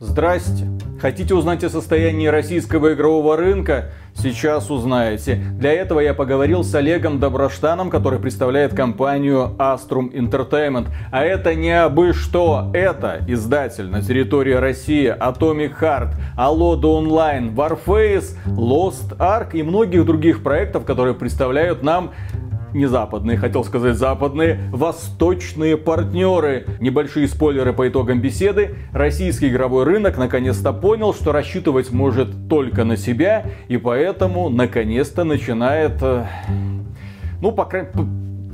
Здрасте. Хотите узнать о состоянии российского игрового рынка? Сейчас узнаете. Для этого я поговорил с Олегом Доброштаном, который представляет компанию Astrum Entertainment. А это не абы что. Это издатель на территории России Atomic Heart, Aloda Online, Warface, Lost Ark и многих других проектов, которые представляют нам не западные, хотел сказать западные, восточные партнеры. Небольшие спойлеры по итогам беседы. Российский игровой рынок наконец-то понял, что рассчитывать может только на себя, и поэтому наконец-то начинает, э, ну, по крайней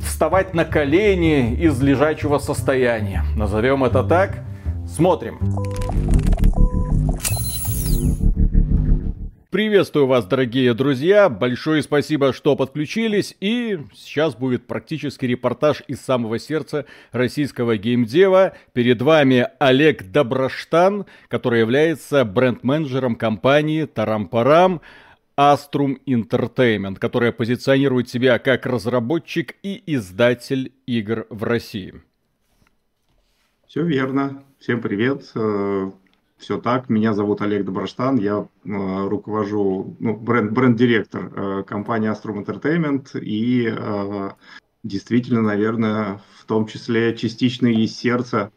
вставать на колени из лежачего состояния. Назовем это так. Смотрим. Приветствую вас, дорогие друзья. Большое спасибо, что подключились. И сейчас будет практически репортаж из самого сердца российского геймдева. Перед вами Олег Доброштан, который является бренд-менеджером компании Тарампарам. Astrum Entertainment, которая позиционирует себя как разработчик и издатель игр в России. Все верно. Всем привет. Все так. Меня зовут Олег Доброштан, я э, руковожу, ну, бренд, бренд-директор э, компании Astrum Entertainment и э, действительно, наверное, в том числе частично из сердца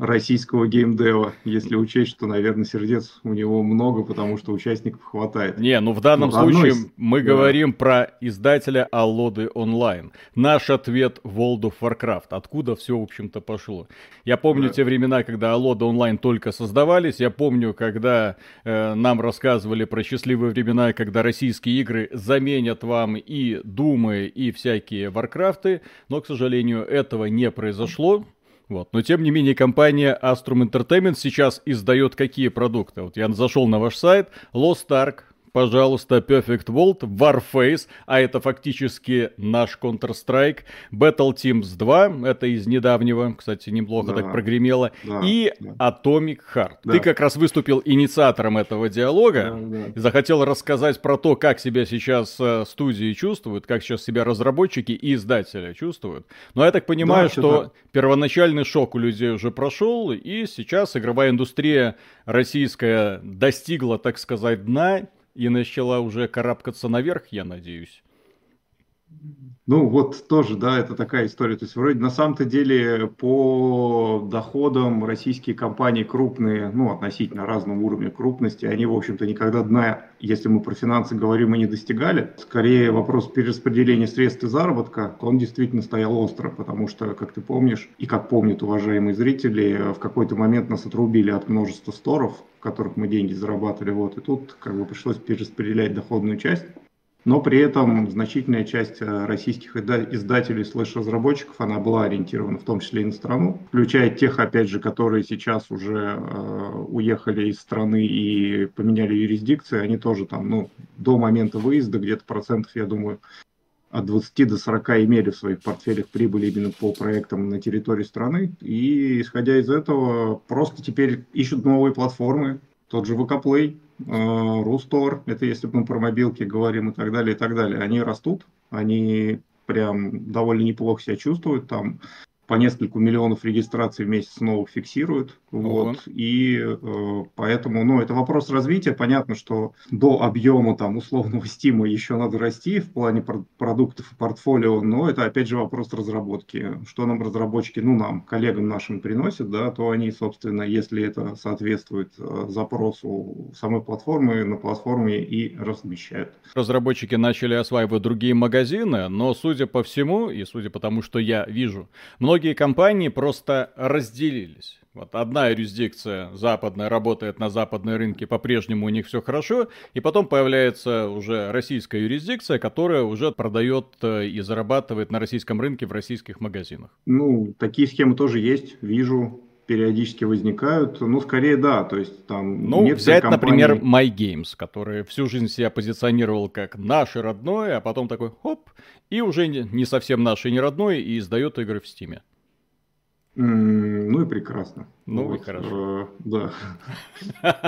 российского геймдева, если учесть, что, наверное, сердец у него много, потому что участников хватает. Не, ну в данном ну, случае из... мы да. говорим про издателя Аллоды онлайн. Наш ответ World of Warcraft. Откуда все, в общем-то, пошло. Я помню да. те времена, когда Аллоды онлайн только создавались. Я помню, когда э, нам рассказывали про счастливые времена, когда российские игры заменят вам и Думы, и всякие Варкрафты. Но, к сожалению, этого не произошло. Вот. Но тем не менее компания Astrum Entertainment сейчас издает какие продукты? Вот я зашел на ваш сайт, Lost Ark, пожалуйста, Perfect World, Warface, а это фактически наш Counter-Strike, Battle Teams 2, это из недавнего, кстати, неплохо да, так прогремело, да, и да. Atomic Heart. Да. Ты как раз выступил инициатором этого диалога, да, да. захотел рассказать про то, как себя сейчас э, студии чувствуют, как сейчас себя разработчики и издатели чувствуют. Но я так понимаю, да, что да. первоначальный шок у людей уже прошел, и сейчас игровая индустрия российская достигла, так сказать, дна, и начала уже карабкаться наверх, я надеюсь. Ну, вот тоже, да, это такая история. То есть, вроде на самом-то деле по доходам российские компании крупные, ну, относительно разного уровня крупности, они, в общем-то, никогда дна, если мы про финансы говорим, и не достигали. Скорее, вопрос перераспределения средств и заработка, он действительно стоял остро, потому что, как ты помнишь, и как помнят уважаемые зрители, в какой-то момент нас отрубили от множества сторов, в которых мы деньги зарабатывали, вот, и тут как бы пришлось перераспределять доходную часть. Но при этом значительная часть э, российских издателей слэш-разработчиков, она была ориентирована в том числе и на страну, включая тех, опять же, которые сейчас уже э, уехали из страны и поменяли юрисдикции, они тоже там, ну, до момента выезда где-то процентов, я думаю, от 20 до 40 имели в своих портфелях прибыли именно по проектам на территории страны. И исходя из этого, просто теперь ищут новые платформы, тот же VK Play, Рустор, это если мы про мобилки говорим и так далее, и так далее, они растут, они прям довольно неплохо себя чувствуют, там по нескольку миллионов регистраций в месяц новых фиксируют. Вот, и э, поэтому, ну, это вопрос развития. Понятно, что до объема там условного стима еще надо расти в плане пр- продуктов и портфолио, но это опять же вопрос разработки. Что нам разработчики, ну, нам, коллегам нашим приносят, да, то они, собственно, если это соответствует э, запросу самой платформы, на платформе и размещают. Разработчики начали осваивать другие магазины, но, судя по всему, и судя по тому, что я вижу, многие многие компании просто разделились. Вот одна юрисдикция западная работает на западной рынке, по-прежнему у них все хорошо, и потом появляется уже российская юрисдикция, которая уже продает э, и зарабатывает на российском рынке в российских магазинах. Ну, такие схемы тоже есть, вижу, периодически возникают. Ну, скорее да, то есть там... Ну, взять, компании... например, MyGames, который всю жизнь себя позиционировал как наше родное, а потом такой хоп, и уже не совсем наше и не родное, и издает игры в Стиме. Ну и прекрасно. Ну вот, и хорошо. Э, да.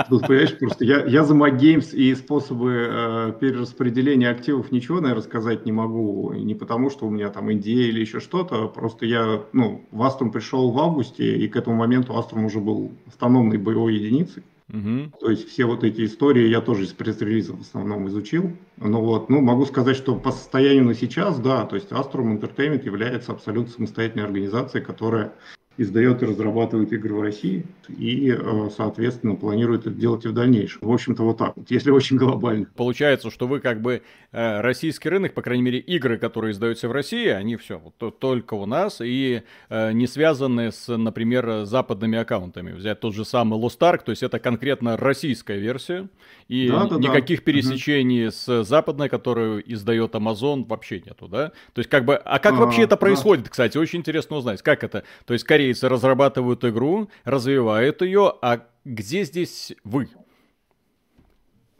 Тут, понимаешь, просто я, я за MacGames и способы э, перераспределения активов ничего, наверное, сказать не могу. Не потому, что у меня там идея или еще что-то. Просто я, ну, в Aston пришел в августе, и к этому моменту Aston уже был автономной боевой единицей. Угу. То есть все вот эти истории я тоже из пресс-релизов в основном изучил. Ну вот, ну могу сказать, что по состоянию на сейчас, да, то есть Astrum Entertainment является абсолютно самостоятельной организацией, которая издает и разрабатывает игры в России и, э, соответственно, планирует это делать и в дальнейшем. В общем-то, вот так вот, если очень глобально. Получается, что вы как бы э, российский рынок, по крайней мере, игры, которые издаются в России, они все вот, только у нас и э, не связаны с, например, западными аккаунтами. Взять тот же самый Lost Ark, то есть это конкретно российская версия, и да, да, никаких да. пересечений угу. с западной, которую издает Amazon, вообще нету, да? То есть как бы, а как а, вообще это происходит, да. кстати, очень интересно узнать, как это? То есть корейцы разрабатывают игру, развивают ее, а где здесь вы?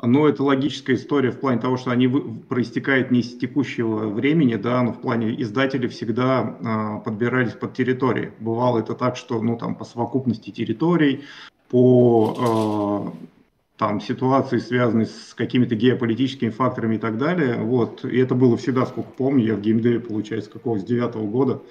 Ну, это логическая история в плане того, что они проистекают не из текущего времени, да, но в плане издатели всегда э, подбирались под территории. Бывало это так, что, ну, там, по совокупности территорий, по э, там ситуации, связанные с какими-то геополитическими факторами и так далее. Вот. И это было всегда, сколько помню, я в геймдеве, получается, какого с девятого года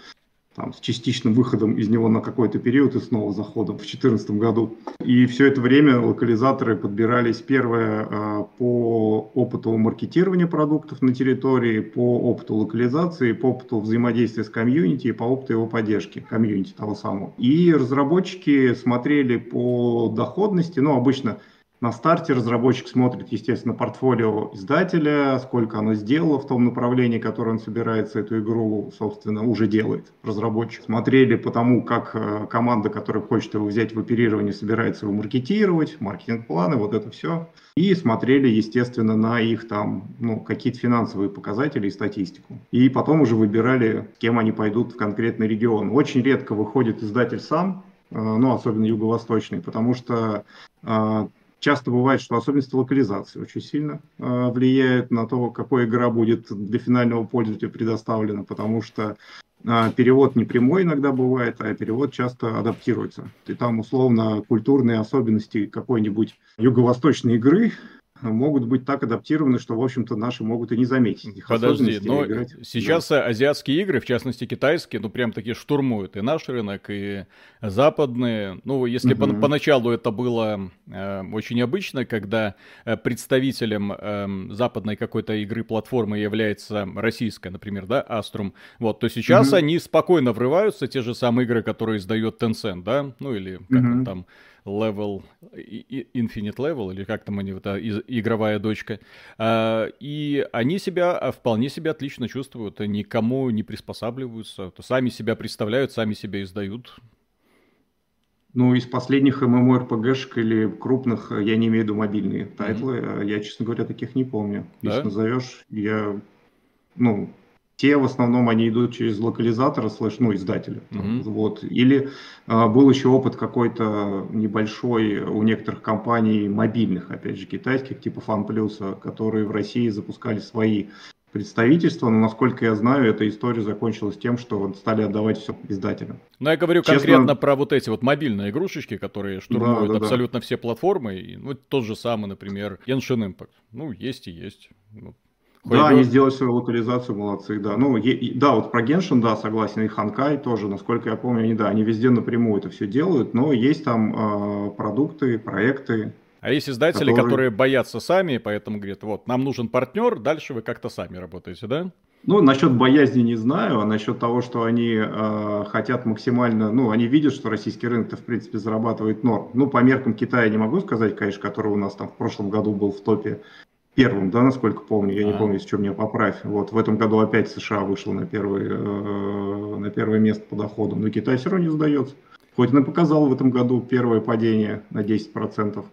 там, с частичным выходом из него на какой-то период и снова заходом в 2014 году. И все это время локализаторы подбирались, первое, а, по опыту маркетирования продуктов на территории, по опыту локализации, по опыту взаимодействия с комьюнити и по опыту его поддержки, комьюнити того самого. И разработчики смотрели по доходности, ну, обычно на старте разработчик смотрит, естественно, портфолио издателя, сколько оно сделало в том направлении, которое он собирается эту игру, собственно, уже делает, разработчик. Смотрели по тому, как э, команда, которая хочет его взять в оперирование, собирается его маркетировать, маркетинг-планы, вот это все. И смотрели, естественно, на их там, ну, какие-то финансовые показатели и статистику. И потом уже выбирали, с кем они пойдут в конкретный регион. Очень редко выходит издатель сам, э, ну, особенно юго-восточный, потому что э, Часто бывает, что особенности локализации очень сильно э, влияют на то, какая игра будет для финального пользователя предоставлена, потому что э, перевод не прямой иногда бывает, а перевод часто адаптируется. И там условно культурные особенности какой-нибудь юго-восточной игры могут быть так адаптированы, что, в общем-то, наши могут и не заметить. Их Подожди, но сейчас да. азиатские игры, в частности китайские, ну прям таки штурмуют и наш рынок, и западные. Ну, если угу. по поначалу это было э, очень обычно, когда э, представителем э, западной какой-то игры платформы является российская, например, да, Astrum, вот, то сейчас угу. они спокойно врываются, те же самые игры, которые издает Tencent, да, ну или как угу. он там Level, Infinite Level, или как там они, вот, игровая дочка. А, и они себя а, вполне себя отлично чувствуют, никому не приспосабливаются, сами себя представляют, сами себя издают. Ну, из последних MMORPG -шек или крупных, я не имею в виду мобильные title ы, mm-hmm. я, честно говоря, таких не помню. Да? Если назовешь, я, ну, те в основном они идут через локализатора, slash, ну, издателя. Mm-hmm. Вот. Или а, был еще опыт какой-то небольшой у некоторых компаний мобильных, опять же, китайских, типа FunPlus, которые в России запускали свои представительства, но, насколько я знаю, эта история закончилась тем, что стали отдавать все издателям. Ну, я говорю Честно... конкретно про вот эти вот мобильные игрушечки, которые штурмуют да, да, абсолютно да. все платформы. Ну, тот же самый, например, Genshin Impact. Ну, есть и есть. Ну, да, они сделали свою локализацию, молодцы, да. Ну, е, да, вот про Геншин, да, согласен, и Ханкай тоже, насколько я помню, они, да, они везде напрямую это все делают, но есть там э, продукты, проекты. А есть издатели, которые... которые боятся сами, поэтому говорят, вот, нам нужен партнер, дальше вы как-то сами работаете, да? Ну, насчет боязни не знаю, а насчет того, что они э, хотят максимально, ну, они видят, что российский рынок-то, в принципе, зарабатывает норм. Ну, по меркам Китая не могу сказать, конечно, который у нас там в прошлом году был в топе первым, да, насколько помню, я а. не помню, если что меня поправь. Вот в этом году опять США вышел на, первый, э, на первое место по доходу, но Китай все равно не сдается. Хоть и показал в этом году первое падение на 10%.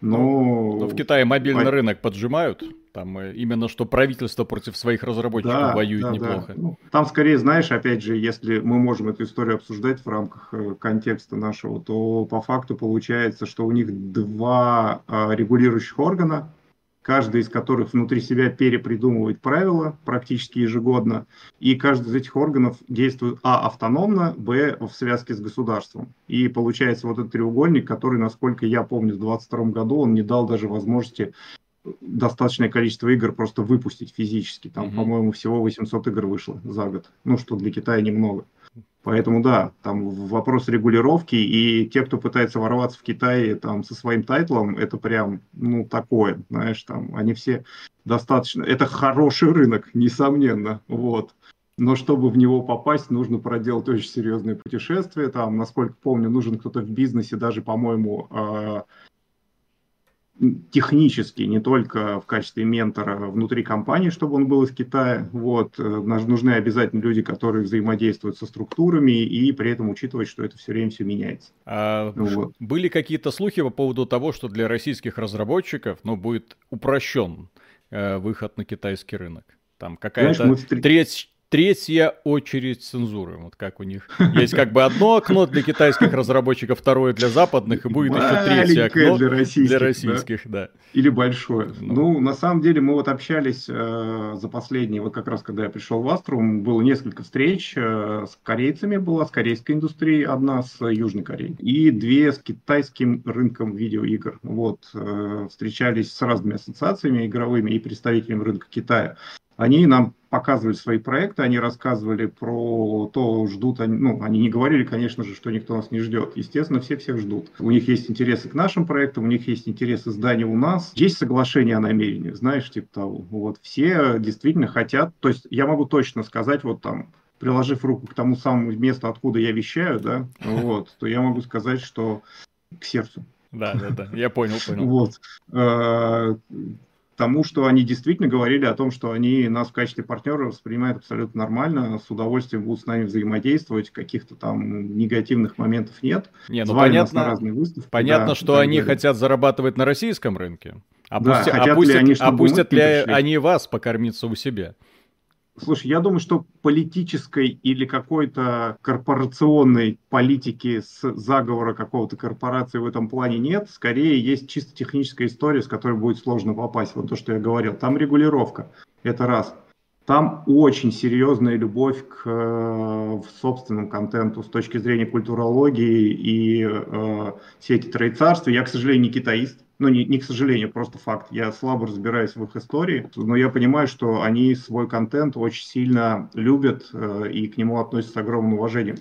Но... Но в Китае мобильный а... рынок поджимают. Там э, именно что правительство против своих разработчиков да, воюет да, неплохо. Да. Ну, там скорее, знаешь, опять же, если мы можем эту историю обсуждать в рамках э, контекста нашего, то по факту получается, что у них два э, регулирующих органа, каждый из которых внутри себя перепридумывает правила практически ежегодно, и каждый из этих органов действует а. автономно, б. в связке с государством. И получается вот этот треугольник, который, насколько я помню, в 2022 году он не дал даже возможности достаточное количество игр просто выпустить физически. Там, mm-hmm. по-моему, всего 800 игр вышло за год. Ну, что для Китая немного. Поэтому да, там вопрос регулировки, и те, кто пытается ворваться в Китай там со своим тайтлом, это прям, ну, такое, знаешь, там, они все достаточно, это хороший рынок, несомненно, вот. Но чтобы в него попасть, нужно проделать очень серьезные путешествия. Там, насколько помню, нужен кто-то в бизнесе, даже, по-моему, а, технически, не только в качестве ментора внутри компании, чтобы он был из Китая. Вот. Э, нужны обязательно люди, которые взаимодействуют со структурами и при этом учитывать, что это все время все меняется. А вот. Были какие-то слухи по поводу того, что для российских разработчиков ну, будет упрощен э, выход на китайский рынок? Там какая-то треть, третья очередь цензуры. Вот как у них есть как бы одно окно для китайских разработчиков, второе для западных, и будет еще третье окно для российских, для российских да? да. Или большое. Ну. ну, на самом деле, мы вот общались э, за последние, вот как раз когда я пришел в Аструм, было несколько встреч э, с корейцами, была с корейской индустрией, одна с Южной Кореей, и две с китайским рынком видеоигр. Вот, э, встречались с разными ассоциациями игровыми и представителями рынка Китая. Они нам показывали свои проекты, они рассказывали про то, ждут они, ну, они не говорили, конечно же, что никто нас не ждет. Естественно, все всех ждут. У них есть интересы к нашим проектам, у них есть интересы здания у нас. Есть соглашение о намерениях, знаешь, типа того. Вот, все действительно хотят, то есть я могу точно сказать, вот там, приложив руку к тому самому месту, откуда я вещаю, да, вот, то я могу сказать, что к сердцу. Да, да, да, я понял, понял. Вот. Тому, что они действительно говорили о том, что они нас в качестве партнера воспринимают абсолютно нормально, с удовольствием будут с нами взаимодействовать, каких-то там негативных моментов нет. Не, ну понятно, на разные выставки. Понятно, да, что они далее. хотят зарабатывать на российском рынке. Опусти, да, опустят ли они, опустят ли они вас покормиться у себя? Слушай, я думаю, что политической или какой-то корпорационной политики с заговора какого-то корпорации в этом плане нет. Скорее, есть чисто техническая история, с которой будет сложно попасть. Вот то, что я говорил. Там регулировка. Это раз. Там очень серьезная любовь к э, собственному контенту с точки зрения культурологии и э, сети троицарства. Я, к сожалению, не китаист ну не, не к сожалению, просто факт. Я слабо разбираюсь в их истории, но я понимаю, что они свой контент очень сильно любят э, и к нему относятся с огромным уважением.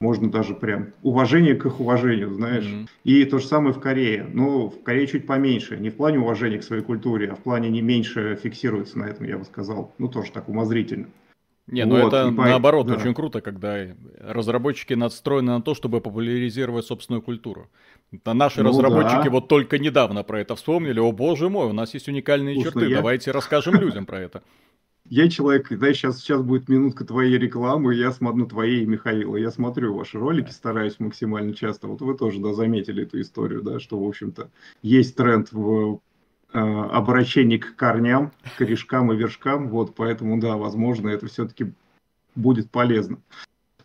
Можно даже прям уважение к их уважению, знаешь. Mm-hmm. И то же самое в Корее. Но в Корее чуть поменьше. Не в плане уважения к своей культуре, а в плане не меньше фиксируется на этом, я бы сказал. Ну, тоже так умозрительно. Не, ну вот, это наоборот да. очень круто, когда разработчики настроены на то, чтобы популяризировать собственную культуру. А наши ну, разработчики да. вот только недавно про это вспомнили. О боже мой, у нас есть уникальные Слушай, черты. Я... Давайте расскажем людям про это. Я человек, да, сейчас, сейчас будет минутка твоей рекламы, я смотрю твоей и Михаила. Я смотрю ваши ролики, стараюсь максимально часто. Вот вы тоже, да, заметили эту историю, да, что, в общем-то, есть тренд в э, обращении к корням, корешкам и вершкам. Вот, поэтому, да, возможно, это все-таки будет полезно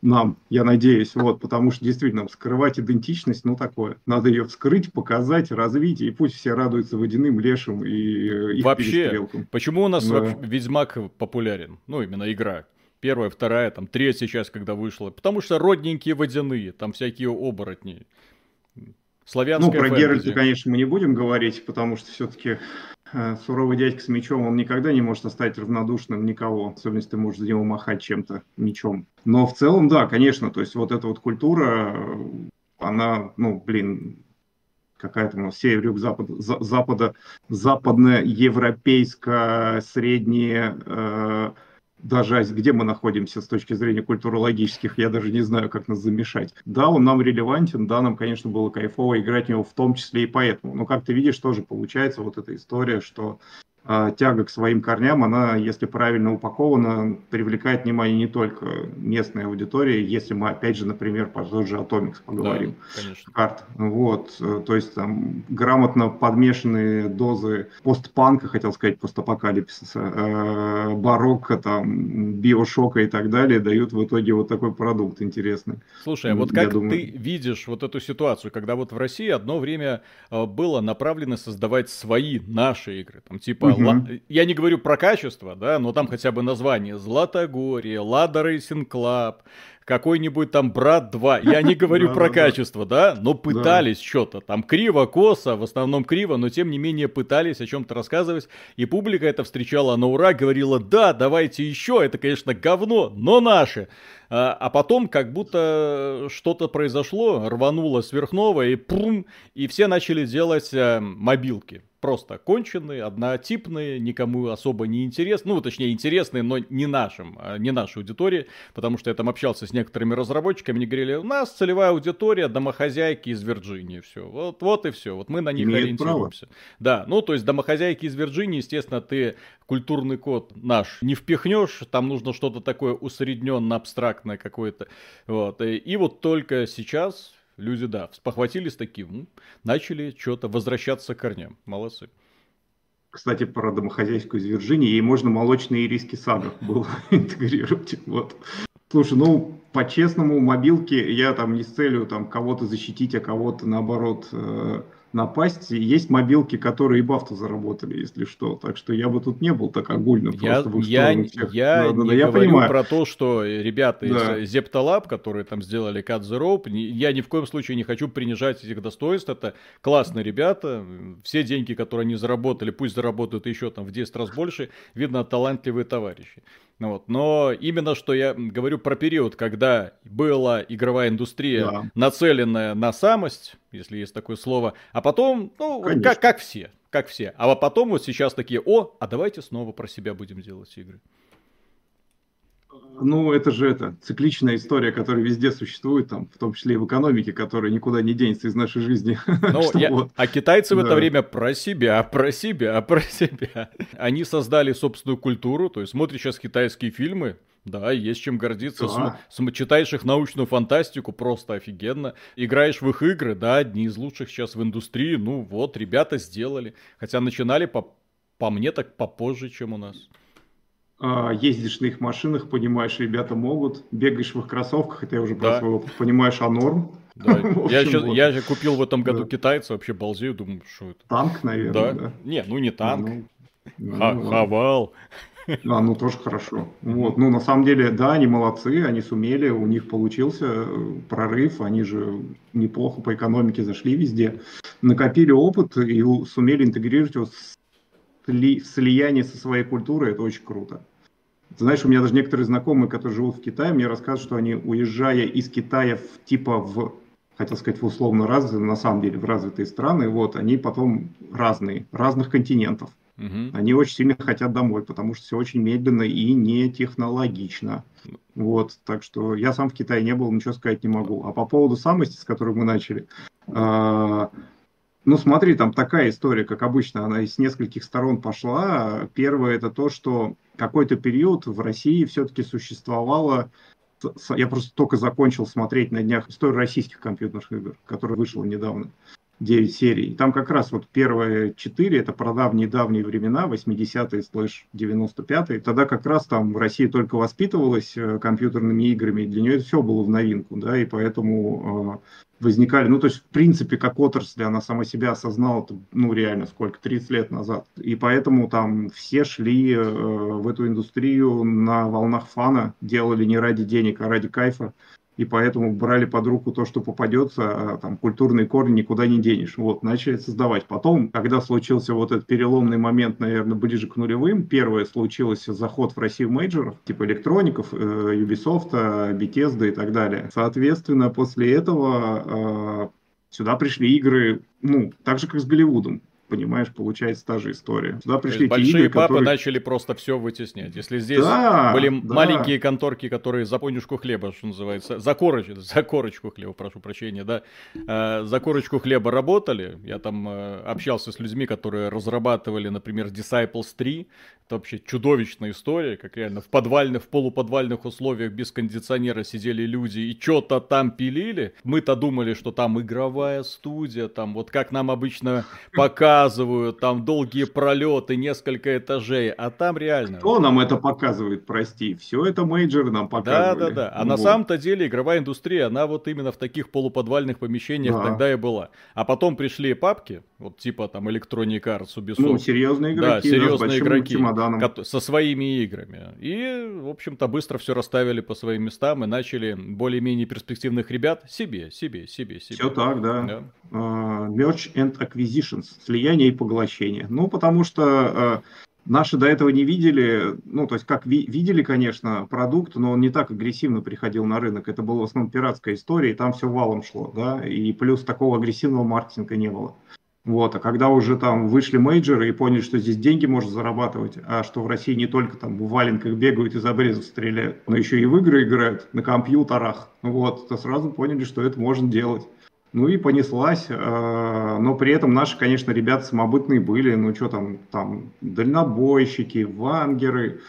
нам, я надеюсь, вот, потому что действительно скрывать идентичность, ну такое, надо ее вскрыть, показать, развить, и пусть все радуются водяным лешим и их Вообще, почему у нас да. Ведьмак популярен? Ну, именно игра. Первая, вторая, там, третья часть, когда вышла. Потому что родненькие водяные, там всякие оборотни. Славянская Ну, про Геральта, конечно, мы не будем говорить, потому что все-таки Э, суровый дядька с мечом, он никогда не может оставить равнодушным никого, особенно если ты можешь за него махать чем-то, мечом. Но в целом, да, конечно, то есть вот эта вот культура, она, ну, блин, какая-то у нас север, юг, запад, за, запада, западная, европейская, средняя, э, даже где мы находимся с точки зрения культурологических, я даже не знаю, как нас замешать. Да, он нам релевантен, да, нам, конечно, было кайфово играть в него в том числе и поэтому. Но, как ты видишь, тоже получается вот эта история, что тяга к своим корням, она, если правильно упакована, привлекает внимание не только местной аудитории, если мы, опять же, например, по тот же Atomics поговорим. Да, конечно. Карт. Вот, то есть там грамотно подмешанные дозы постпанка, хотел сказать, постапокалипсиса, э, барокко, там, биошока и так далее, дают в итоге вот такой продукт интересный. Слушай, а вот как думаю... ты видишь вот эту ситуацию, когда вот в России одно время э, было направлено создавать свои, наши игры, там, типа угу. я не говорю про качество, да, но там хотя бы название Златогорье, Лада Рейсинг Клаб, какой-нибудь там брат 2. Я не говорю про качество, да, но пытались что-то. Там криво, косо, в основном криво, но тем не менее пытались о чем-то рассказывать. И публика это встречала на ура, говорила, да, давайте еще, это, конечно, говно, но наше. А, а потом как будто что-то произошло, рвануло сверхновое, и пум, и все начали делать э, мобилки просто конченые, однотипные, никому особо не интересны, ну, точнее, интересные, но не нашим, а не нашей аудитории, потому что я там общался с некоторыми разработчиками, они говорили, у нас целевая аудитория домохозяйки из Вирджинии, все, вот, вот и все, вот мы на них Имеет ориентируемся. Право. Да, ну, то есть домохозяйки из Вирджинии, естественно, ты культурный код наш не впихнешь, там нужно что-то такое усредненно, абстрактное какое-то, вот, и, и вот только сейчас люди, да, спохватились таким, начали что-то возвращаться к корням. Молодцы. Кстати, про домохозяйскую из Вирджинии, ей можно молочные риски садов было интегрировать. Вот. Слушай, ну, по-честному, мобилки я там не с целью там кого-то защитить, а кого-то наоборот э, напасть. Есть мобилки, которые и бафту заработали, если что. Так что я бы тут не был так огульно. Я, я, я да, не да, я говорю понимаю. про то, что ребята да. из Zeptalab, которые там сделали Cut the Rope, я ни в коем случае не хочу принижать этих достоинств. Это классные ребята. Все деньги, которые они заработали, пусть заработают еще там в 10 раз больше. Видно, талантливые товарищи. Ну вот. Но именно что я говорю про период, когда была игровая индустрия да. нацеленная на самость, если есть такое слово, а потом, ну, как, как все, как все. А потом вот сейчас такие, о, а давайте снова про себя будем делать игры. Ну, это же это цикличная история, которая везде существует, там, в том числе и в экономике, которая никуда не денется из нашей жизни. Ну, я... вот. А китайцы да. в это время про себя, про себя, про себя. Они создали собственную культуру, то есть смотришь сейчас китайские фильмы, да, есть чем гордиться. Да. См- читаешь их научную фантастику, просто офигенно. Играешь в их игры, да, одни из лучших сейчас в индустрии. Ну вот, ребята сделали. Хотя начинали по, по мне так попозже, чем у нас. А, ездишь на их машинах, понимаешь, ребята могут, бегаешь в их кроссовках, это я уже да. про опыт, понимаешь, а норм. Да. я, сейчас, вот. я купил в этом году да. китайца, вообще балзею, думаю, что это. Танк, наверное, да? да? Не, ну не танк. Ну, ну, Ха- ну, Хавал. А, ну тоже хорошо. Вот. Ну, на самом деле, да, они молодцы, они сумели, у них получился э, прорыв, они же неплохо по экономике зашли везде, накопили опыт и сумели интегрировать его с сли, слияние со своей культурой, это очень круто. Знаешь, у меня даже некоторые знакомые, которые живут в Китае, мне рассказывают, что они, уезжая из Китая в, типа в, хотел сказать, в условно развитые, на самом деле в развитые страны, вот, они потом разные, разных континентов. Угу. Они очень сильно хотят домой, потому что все очень медленно и не технологично. Вот, так что я сам в Китае не был, ничего сказать не могу. А по поводу самости, с которой мы начали, э, ну, смотри, там такая история, как обычно, она из нескольких сторон пошла. Первое это то, что какой-то период в России все-таки существовало я просто только закончил смотреть на днях историю российских компьютерных игр, которая вышла недавно. 9 серий. Там как раз вот первые 4, это про давние-давние времена, 80-е слэш 95-е. Тогда как раз там в России только воспитывалась э, компьютерными играми, и для нее это все было в новинку, да, и поэтому э, возникали, ну, то есть, в принципе, как отрасль, она сама себя осознала, ну, реально, сколько, 30 лет назад. И поэтому там все шли э, в эту индустрию на волнах фана, делали не ради денег, а ради кайфа и поэтому брали под руку то, что попадется, а там культурные корни никуда не денешь. Вот, начали создавать. Потом, когда случился вот этот переломный момент, наверное, ближе к нулевым, первое случилось заход в Россию мейджоров, типа электроников, э, Ubisoft, Bethesda и так далее. Соответственно, после этого э, сюда пришли игры, ну, так же, как с Голливудом понимаешь, получается та же история. Сюда пришли большие игры, папы которые... начали просто все вытеснять. Если здесь да, были да. маленькие конторки, которые за понюшку хлеба, что называется, за корочку, за корочку хлеба, прошу прощения, да, э, за корочку хлеба работали. Я там э, общался с людьми, которые разрабатывали, например, Disciples 3. Это вообще чудовищная история, как реально в подвальных, в полуподвальных условиях без кондиционера сидели люди и что-то там пилили. Мы-то думали, что там игровая студия, там вот как нам обычно пока показывают, там долгие пролеты, несколько этажей, а там реально... Кто нам это показывает, прости? Все это мейджоры нам показывали. Да, да, да. А вот. на самом-то деле игровая индустрия, она вот именно в таких полуподвальных помещениях да. тогда и была. А потом пришли папки, вот типа там Electronic Arts, Ubisoft. Ну, серьезные игроки. Да, серьезные игроки. Со своими играми. И, в общем-то, быстро все расставили по своим местам и начали более-менее перспективных ребят себе, себе, себе, себе. Все так, да. да. Uh, merge and acquisitions, слияние и поглощение. Ну, потому что uh, наши до этого не видели, ну, то есть как ви- видели, конечно, продукт, но он не так агрессивно приходил на рынок. Это была в основном пиратская история, и там все валом шло, да, и плюс такого агрессивного маркетинга не было. Вот, а когда уже там вышли мейджеры и поняли, что здесь деньги можно зарабатывать, а что в России не только там в валенках бегают из обрезов стреляют, но еще и в игры играют на компьютерах, вот, то сразу поняли, что это можно делать. Ну и понеслась, э, но при этом наши, конечно, ребята самобытные были, ну что там, там дальнобойщики, вангеры,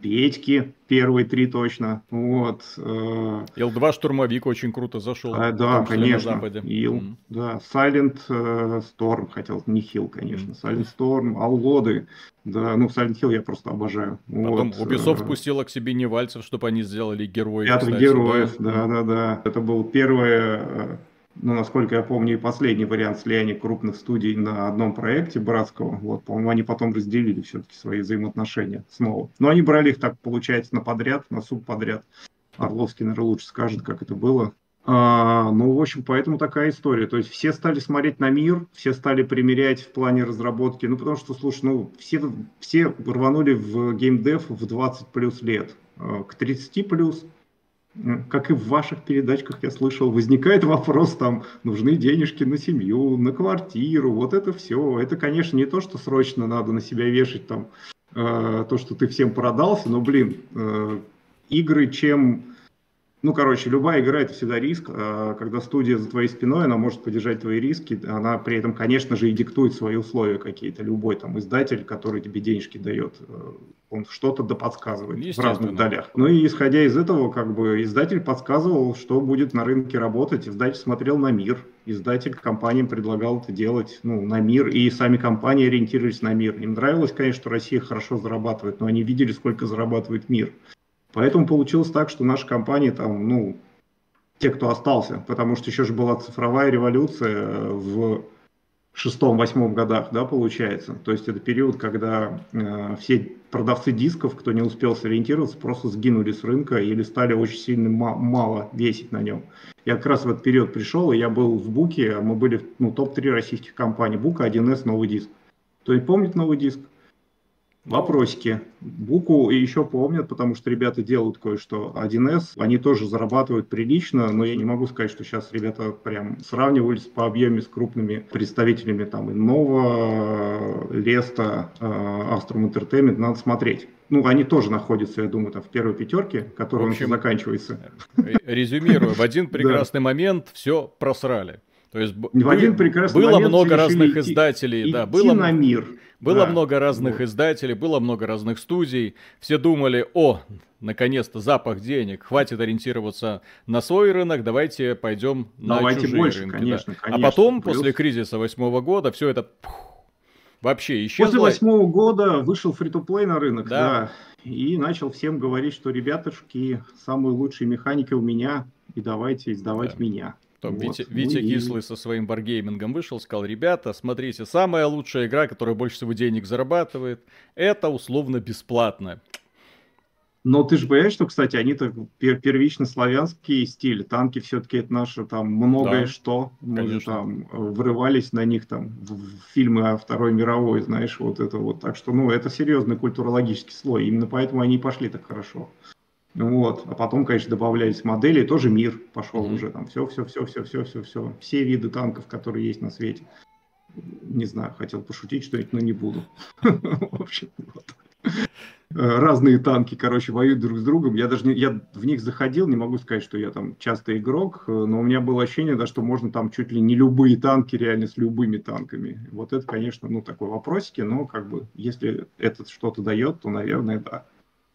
Петьки, первые три точно. Вот. Ил-2 э, штурмовик очень круто зашел. А, да, конечно. Ил, mm. да. Silent э, Storm, хотел, не Хил, конечно. Mm. Silent Storm, Аллоды. Да, ну Silent Hill я просто обожаю. Потом вот. Ubisoft э, пустила к себе невальцев, чтобы они сделали героев. Пятых героев, да, да, да. Это был первое ну, насколько я помню, и последний вариант слияния крупных студий на одном проекте братского. Вот, по-моему, они потом разделили все-таки свои взаимоотношения снова. Но они брали их так, получается, на подряд, на субподряд. Орловский, наверное, лучше скажет, как это было. А, ну, в общем, поэтому такая история. То есть все стали смотреть на мир, все стали примерять в плане разработки. Ну, потому что, слушай, ну, все, все рванули в геймдев в 20 плюс лет. А, к 30 плюс как и в ваших передачках я слышал, возникает вопрос, там, нужны денежки на семью, на квартиру, вот это все. Это, конечно, не то, что срочно надо на себя вешать, там, э, то, что ты всем продался, но, блин, э, игры, чем ну, короче, любая игра это всегда риск. А когда студия за твоей спиной, она может поддержать твои риски. Она при этом, конечно же, и диктует свои условия какие-то. Любой там издатель, который тебе денежки дает, э, он что-то да подсказывает в разных долях. Ну и исходя из этого, как бы издатель подсказывал, что будет на рынке работать. Издатель смотрел на мир. Издатель компаниям предлагал это делать ну, на мир. И сами компании ориентировались на мир. Им нравилось, конечно, что Россия хорошо зарабатывает, но они видели, сколько зарабатывает мир. Поэтому получилось так, что наши компании там, ну, те, кто остался, потому что еще же была цифровая революция э, в шестом-восьмом годах, да, получается. То есть это период, когда э, все продавцы дисков, кто не успел сориентироваться, просто сгинули с рынка или стали очень сильно ма- мало весить на нем. Я как раз в этот период пришел, и я был в Буке, мы были ну, топ-3 российских компаний. Бука, 1С, новый диск. Кто не помнит новый диск? Вопросики. Буку еще помнят, потому что ребята делают кое-что. 1С, они тоже зарабатывают прилично, но я не могу сказать, что сейчас ребята прям сравнивались по объеме с крупными представителями там Innova, Леста, Astrum Entertainment. Надо смотреть. Ну, они тоже находятся, я думаю, там в первой пятерке, которая в общем, заканчивается. Резюмирую, в один прекрасный момент все просрали. То есть в один прекрасный было много разных идти, издателей, идти да, было на мир. Было да. много разных вот. издателей, было много разных студий. Все думали, о, наконец-то запах денег, хватит ориентироваться на свой рынок, давайте пойдем давайте на чужие больше, рынки. Конечно, да. конечно. А потом, Плюс... после кризиса восьмого года, все это пух, вообще исчезло. После восьмого года вышел фри-то-плей на рынок, да. да, и начал всем говорить, что ребятушки, самые лучшие механики у меня, и давайте издавать да. меня. Там вот. Витя, Витя ну, Кислый со своим баргеймингом вышел, сказал, ребята, смотрите, самая лучшая игра, которая больше всего денег зарабатывает, это условно бесплатно. Но ты же понимаешь, что, кстати, они-то первично славянский стиль, танки все-таки это наше там многое да, что. Мы конечно. там врывались на них там в, в фильмы о Второй мировой, знаешь, вот это вот. Так что, ну, это серьезный культурологический слой. Именно поэтому они и пошли так хорошо. Вот. А потом, конечно, добавлялись модели, тоже мир пошел mm-hmm. уже. Там все, все, все, все, все, все, все. Все виды танков, которые есть на свете. Не знаю, хотел пошутить что-нибудь, но не буду. В общем, вот. Разные танки, короче, воюют друг с другом. Я даже не, я в них заходил, не могу сказать, что я там часто игрок, но у меня было ощущение, да, что можно там чуть ли не любые танки реально с любыми танками. Вот это, конечно, ну такой вопросики, но как бы если это что-то дает, то, наверное, да.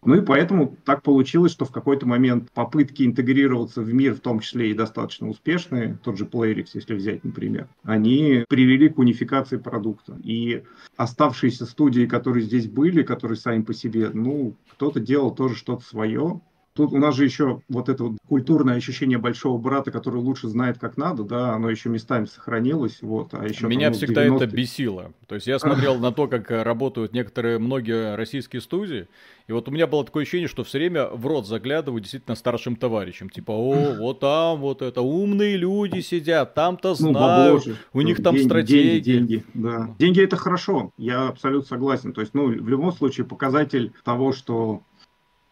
Ну и поэтому так получилось, что в какой-то момент попытки интегрироваться в мир, в том числе и достаточно успешные, тот же Playrix, если взять, например, они привели к унификации продукта. И оставшиеся студии, которые здесь были, которые сами по себе, ну, кто-то делал тоже что-то свое, Тут у нас же еще вот это вот культурное ощущение большого брата, который лучше знает, как надо, да, оно еще местами сохранилось, вот, а еще... Меня там, ну, всегда 90 это бесило. То есть я смотрел на то, как работают некоторые, многие российские студии, и вот у меня было такое ощущение, что все время в рот заглядываю действительно старшим товарищам. Типа, о, вот там вот это, умные люди сидят, там-то ну, знают, ну, у них там деньги, стратегии. Деньги, деньги, да. Деньги это хорошо, я абсолютно согласен. То есть, ну, в любом случае показатель того, что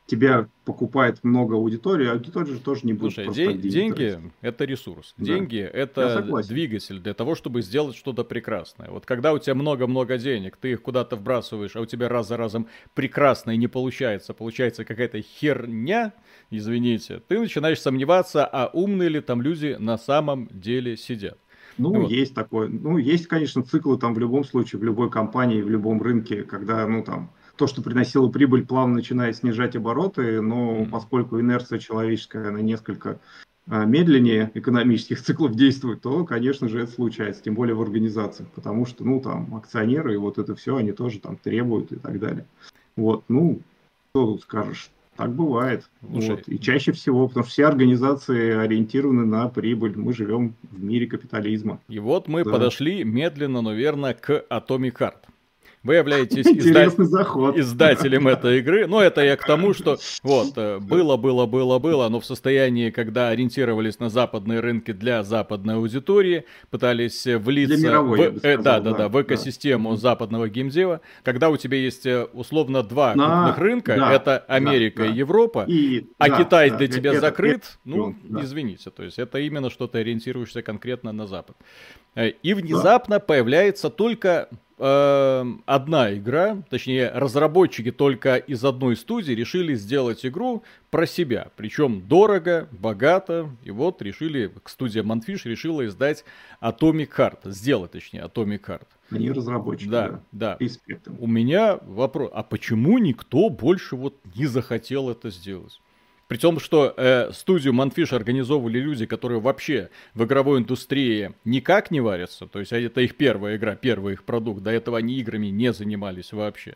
тебя покупает много аудитории, аудитория же тоже не будет Слушай, день, деньги – это ресурс. Да. Деньги – это двигатель для того, чтобы сделать что-то прекрасное. Вот когда у тебя много-много денег, ты их куда-то вбрасываешь, а у тебя раз за разом прекрасно и не получается, получается какая-то херня, извините, ты начинаешь сомневаться, а умные ли там люди на самом деле сидят. Ну, вот. есть такое. Ну, есть, конечно, циклы там в любом случае, в любой компании, в любом рынке, когда, ну, там, то, что приносило прибыль, плавно начинает снижать обороты, но поскольку инерция человеческая, она несколько а, медленнее экономических циклов действует, то, конечно же, это случается, тем более в организациях, потому что, ну, там, акционеры и вот это все, они тоже там требуют и так далее. Вот, ну, что тут скажешь? Так бывает. Слушай, вот. И чаще всего, потому что все организации ориентированы на прибыль. Мы живем в мире капитализма. И вот мы да. подошли медленно, но верно к Atomic Heart. Вы являетесь изда... заход. издателем этой игры. Но это я к тому, что вот, э, было, было, было, было, но в состоянии, когда ориентировались на западные рынки для западной аудитории, пытались влиться мировой, в, э, да, да, да, в экосистему да. западного геймдева, когда у тебя есть э, условно два на... крупных рынка, да, это Америка да, и Европа, и, а да, Китай да, для тебя это, закрыт, это, ну, да. извините, то есть это именно что ты ориентируешься конкретно на Запад. Э, и внезапно да. появляется только э, одна игра, точнее разработчики только из одной студии решили сделать игру про себя. Причем дорого, богато. И вот решили, студия Manfish решила издать Atomic Heart. Сделать, точнее, Atomic Heart. Они разработчики, да. Да, да. У меня вопрос, а почему никто больше вот не захотел это сделать? При том, что э, студию Манфиш организовывали люди, которые вообще в игровой индустрии никак не варятся. То есть это их первая игра, первый их продукт. До этого они играми не занимались вообще.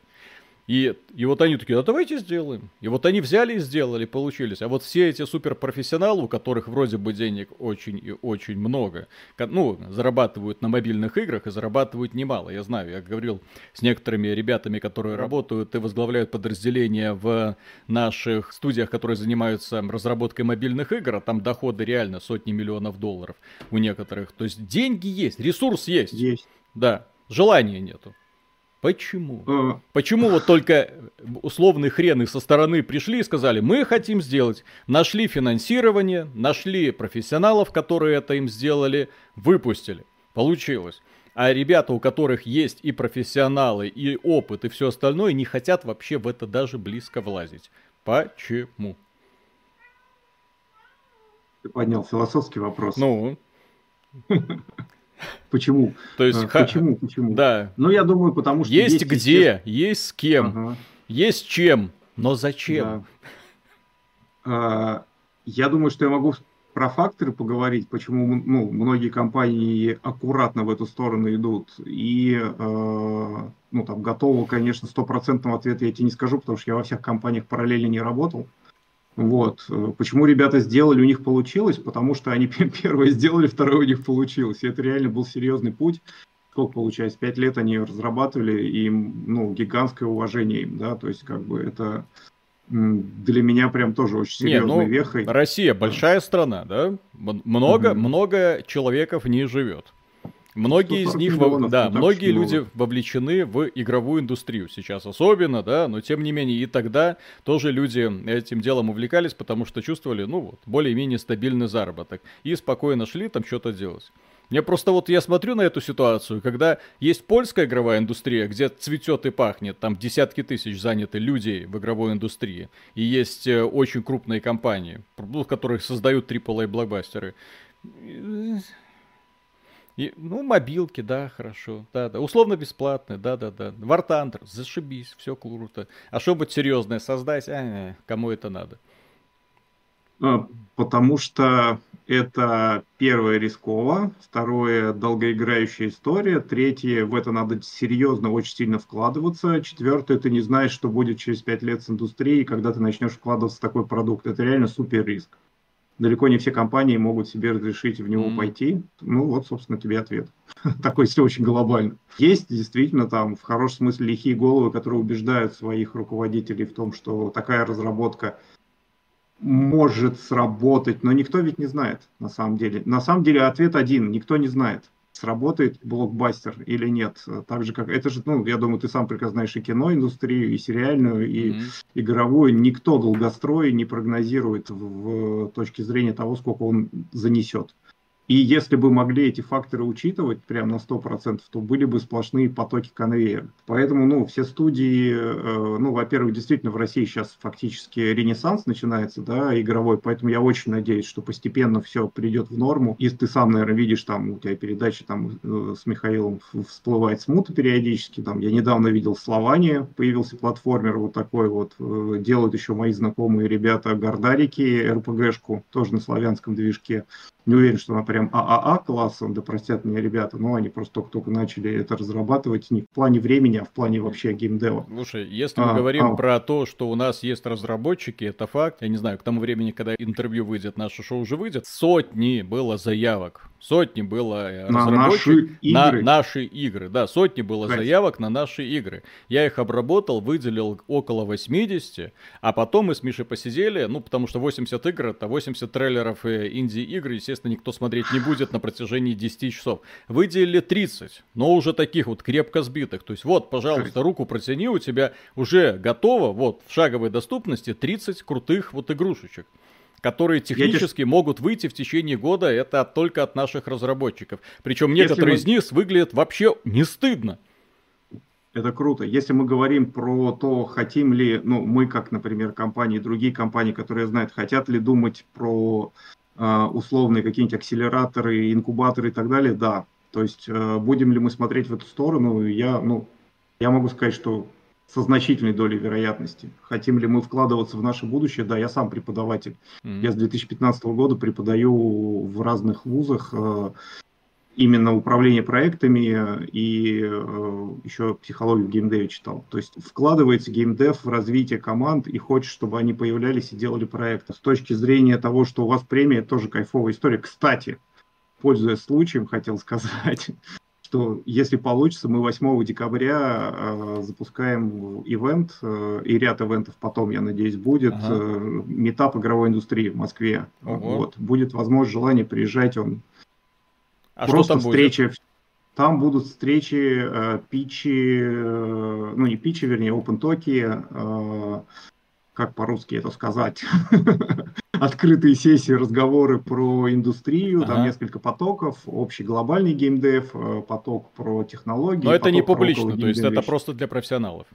И, и вот они такие, а давайте сделаем. И вот они взяли и сделали, получились. А вот все эти суперпрофессионалы, у которых вроде бы денег очень и очень много, ну, зарабатывают на мобильных играх и зарабатывают немало. Я знаю, я говорил с некоторыми ребятами, которые работают и возглавляют подразделения в наших студиях, которые занимаются разработкой мобильных игр, а там доходы реально сотни миллионов долларов у некоторых. То есть деньги есть, ресурс есть. Есть. Да, желания нету. Почему? А... Почему вот только условные хрены со стороны пришли и сказали, мы хотим сделать. Нашли финансирование, нашли профессионалов, которые это им сделали, выпустили. Получилось. А ребята, у которых есть и профессионалы, и опыт, и все остальное, не хотят вообще в это даже близко влазить. Почему? Ты поднял философский вопрос. Ну. Почему? То есть, а, почему, почему? Да. Ну, я думаю, потому что... Есть, есть где, есть с кем, ага. есть чем, но зачем? Да. А, я думаю, что я могу про факторы поговорить, почему ну, многие компании аккуратно в эту сторону идут. И э, ну, там, готового, конечно, стопроцентного ответа я тебе не скажу, потому что я во всех компаниях параллельно не работал. Вот. Почему ребята сделали, у них получилось? Потому что они первое сделали, второе у них получилось. И это реально был серьезный путь. Сколько получается? Пять лет они разрабатывали, и ну, гигантское уважение им, да, то есть как бы это для меня прям тоже очень серьезной Не, ну, вехой. Россия большая страна, да? Много, угу. много человеков в ней живет. Многие из них, да, многие люди вовлечены в игровую индустрию сейчас особенно, да, но тем не менее и тогда тоже люди этим делом увлекались, потому что чувствовали, ну вот, более-менее стабильный заработок. И спокойно шли там что-то делать. Мне просто вот я смотрю на эту ситуацию, когда есть польская игровая индустрия, где цветет и пахнет, там десятки тысяч заняты людей в игровой индустрии, и есть э, очень крупные компании, которые создают AAA блокбастеры И, ну, мобилки, да, хорошо. Да, да. Условно бесплатные, да, да, да. War Thunder, зашибись, все круто. А что-нибудь серьезное создать, а, кому это надо? А, потому что это первое рисково, второе долгоиграющая история, третье в это надо серьезно, очень сильно вкладываться, четвертое ты не знаешь, что будет через пять лет с индустрией, когда ты начнешь вкладываться в такой продукт. Это реально супер риск. Далеко не все компании могут себе разрешить в него mm-hmm. пойти. Ну вот, собственно, тебе ответ. Такой, если очень глобально. Есть действительно там в хорошем смысле лихие головы, которые убеждают своих руководителей в том, что такая разработка может сработать, но никто ведь не знает на самом деле. На самом деле ответ один, никто не знает, сработает блокбастер или нет. Так же как это же, ну, я думаю, ты сам прекрасно знаешь и кино индустрию, и сериальную, и mm-hmm. игровую. Никто долгострой не прогнозирует в, в точке зрения того, сколько он занесет. И если бы могли эти факторы учитывать прям на 100%, то были бы сплошные потоки конвейера. Поэтому, ну, все студии, э, ну, во-первых, действительно в России сейчас фактически ренессанс начинается, да, игровой, поэтому я очень надеюсь, что постепенно все придет в норму. И ты сам, наверное, видишь, там, у тебя передача там э, с Михаилом всплывает смута периодически, там, я недавно видел Слования, появился платформер вот такой вот, э, делают еще мои знакомые ребята Гордарики, РПГшку, тоже на славянском движке. Не уверен, что она прям ААА классом, да простят меня ребята, но они просто только-только начали это разрабатывать не в плане времени, а в плане вообще геймдева. Слушай, если мы а, говорим а... про то, что у нас есть разработчики, это факт. Я не знаю, к тому времени, когда интервью выйдет, наше шоу уже выйдет, сотни было заявок Сотни было на наши игры. На наши игры, да, сотни было Кстати. заявок на наши игры. Я их обработал, выделил около 80, а потом мы с Мишей посидели, ну, потому что 80 игр, это 80 трейлеров инди-игр, естественно, никто смотреть не будет на протяжении 10 часов. Выделили 30, но уже таких вот крепко сбитых. То есть вот, пожалуйста, руку протяни, у тебя уже готово, вот, в шаговой доступности 30 крутых вот игрушечек которые технически Я... могут выйти в течение года, это только от наших разработчиков. Причем некоторые мы... из них выглядят вообще не стыдно. Это круто. Если мы говорим про то, хотим ли, ну, мы, как, например, компании, другие компании, которые знают, хотят ли думать про э, условные какие-нибудь акселераторы, инкубаторы и так далее, да. То есть, э, будем ли мы смотреть в эту сторону, я, ну, я могу сказать, что со значительной долей вероятности. Хотим ли мы вкладываться в наше будущее? Да, я сам преподаватель. Mm-hmm. Я с 2015 года преподаю в разных вузах э, именно управление проектами и э, еще психологию в геймдеве читал. То есть вкладывается геймдев в развитие команд и хочет, чтобы они появлялись и делали проекты. С точки зрения того, что у вас премия, тоже кайфовая история. Кстати, пользуясь случаем, хотел сказать, что если получится, мы 8 декабря э, запускаем ивент, э, и ряд ивентов потом, я надеюсь, будет, ага. э, метап игровой индустрии в Москве. Ого. Вот. Будет возможность, желание, приезжать, он а просто встреча. Будет? Там будут встречи, э, питчи, э, ну не питчи, вернее, open токи, э, как по-русски это сказать, открытые сессии, разговоры про индустрию, ага. там несколько потоков, общий глобальный геймдев, э, поток про технологии. Но это не публично, то есть это просто для профессионалов.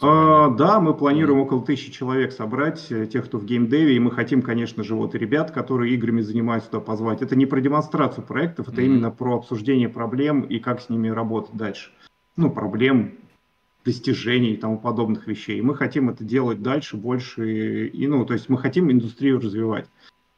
А, да, мы планируем около тысячи человек собрать, э, тех, кто в геймдеве, и мы хотим, конечно же, вот ребят, которые играми занимаются, туда позвать. Это не про демонстрацию проектов, это mm-hmm. именно про обсуждение проблем и как с ними работать дальше. Ну, проблем, достижений и тому подобных вещей. Мы хотим это делать дальше, больше, и, ну, то есть мы хотим индустрию развивать.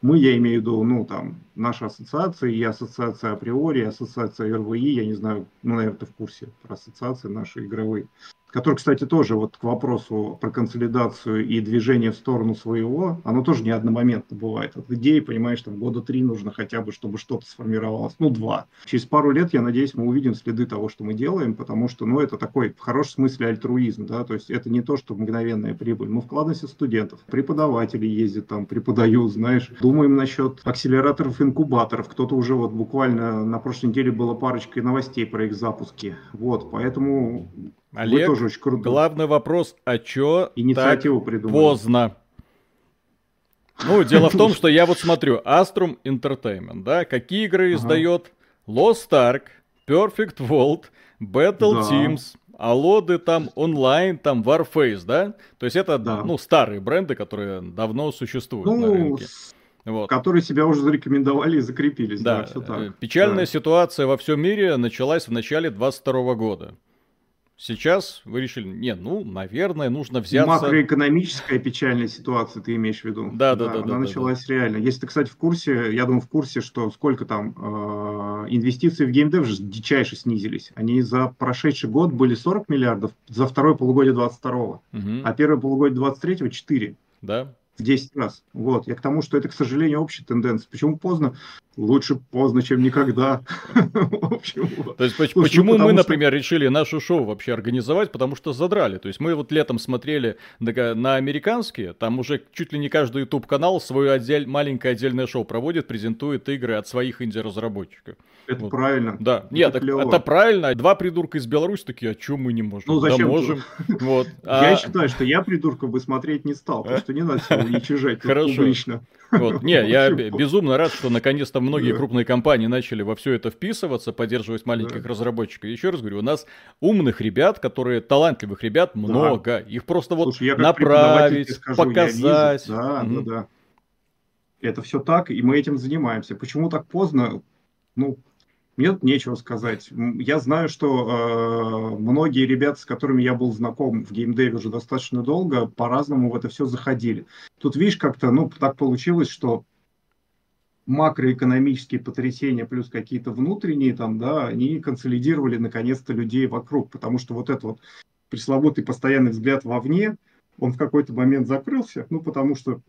Мы, я имею в виду, ну, там, наша ассоциация, и ассоциация априори, и ассоциация РВИ, я не знаю, ну, наверное, ты в курсе про ассоциации наши игровые который, кстати, тоже вот к вопросу про консолидацию и движение в сторону своего, оно тоже не одномоментно бывает. От идеи, понимаешь, там года три нужно хотя бы, чтобы что-то сформировалось, ну, два. Через пару лет, я надеюсь, мы увидим следы того, что мы делаем, потому что, ну, это такой, в хорошем смысле, альтруизм, да, то есть это не то, что мгновенная прибыль. Мы вкладываемся в студентов, преподаватели ездят там, преподают, знаешь, думаем насчет акселераторов, инкубаторов. Кто-то уже вот буквально на прошлой неделе было парочкой новостей про их запуски. Вот, поэтому Олег, тоже очень круто. главный вопрос, а чё Инициативу так придумали. поздно? Ну, дело в том, что я вот смотрю, Astrum Entertainment, да, какие игры издает? Lost Ark, Perfect World, Battle да. Teams, Алоды там онлайн, там Warface, да? То есть это, да. ну, старые бренды, которые давно существуют ну, на рынке. вот. которые себя уже зарекомендовали и закрепились. Да, да все так. Э, печальная да. ситуация во всем мире началась в начале 22 года. Сейчас вы решили, не, ну, наверное, нужно взяться... Макроэкономическая печальная ситуация, ты имеешь в виду? Да, да, да. да она да, началась да. реально. Если ты, кстати, в курсе, я думаю, в курсе, что сколько там э, инвестиций в геймдев же дичайше снизились. Они за прошедший год были 40 миллиардов, за второе полугодие 22-го, угу. а первое полугодие 23-го 4. Да в 10 раз. Вот. Я к тому, что это, к сожалению, общая тенденция. Почему поздно? Лучше поздно, чем никогда. То есть ну, почему мы, например, решили наше шоу вообще организовать? Потому что задрали. То есть мы вот летом смотрели на американские, там уже чуть ли не каждый YouTube-канал свое маленькое отдельное шоу проводит, презентует игры от своих инди-разработчиков. Это вот. правильно. Да. Это Нет, клево. это правильно. Два придурка из Беларуси такие, а чем мы не можем? Ну, зачем? Да можем. Вот. Я а... считаю, что я придурка бы смотреть не стал, потому что не надо себя уничижать публично. Вот. Не, я безумно рад, что наконец-то многие да. крупные компании начали во все это вписываться, поддерживать маленьких да. разработчиков. Еще раз говорю, у нас умных ребят, которые талантливых ребят много. Да. Их просто Слушай, вот направить, скажу, показать. Да, угу. да, да. Это все так, и мы этим занимаемся. Почему так поздно? Ну, мне тут нечего сказать. Я знаю, что э, многие ребята, с которыми я был знаком в геймдеве уже достаточно долго, по-разному в это все заходили. Тут, видишь, как-то, ну, так получилось, что макроэкономические потрясения плюс какие-то внутренние там, да, они консолидировали наконец-то людей вокруг, потому что вот этот вот пресловутый постоянный взгляд вовне, он в какой-то момент закрылся, ну, потому что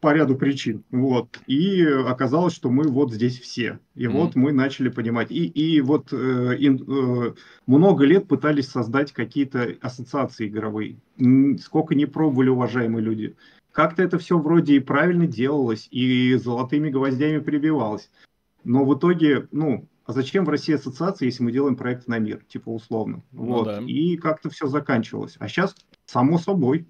по ряду причин. Вот. И оказалось, что мы вот здесь все. И mm-hmm. вот мы начали понимать. И, и вот э, и, э, много лет пытались создать какие-то ассоциации игровые. Сколько не пробовали, уважаемые люди. Как-то это все вроде и правильно делалось, и золотыми гвоздями прибивалось. Но в итоге, ну, а зачем в России ассоциации, если мы делаем проект на мир, типа условно? Ну, вот. Да. И как-то все заканчивалось. А сейчас, само собой,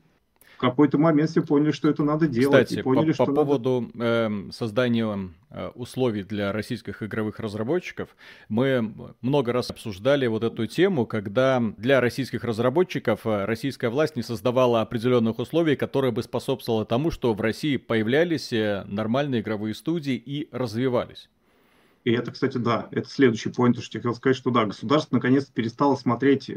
какой-то момент все поняли, что это надо делать. Кстати, и поняли, по, по поводу э, создания э, условий для российских игровых разработчиков, мы много раз обсуждали вот эту тему, когда для российских разработчиков э, российская власть не создавала определенных условий, которые бы способствовали тому, что в России появлялись э, нормальные игровые студии и развивались. И это, кстати, да, это следующий поинт, что я хотел сказать, что да, государство наконец перестало смотреть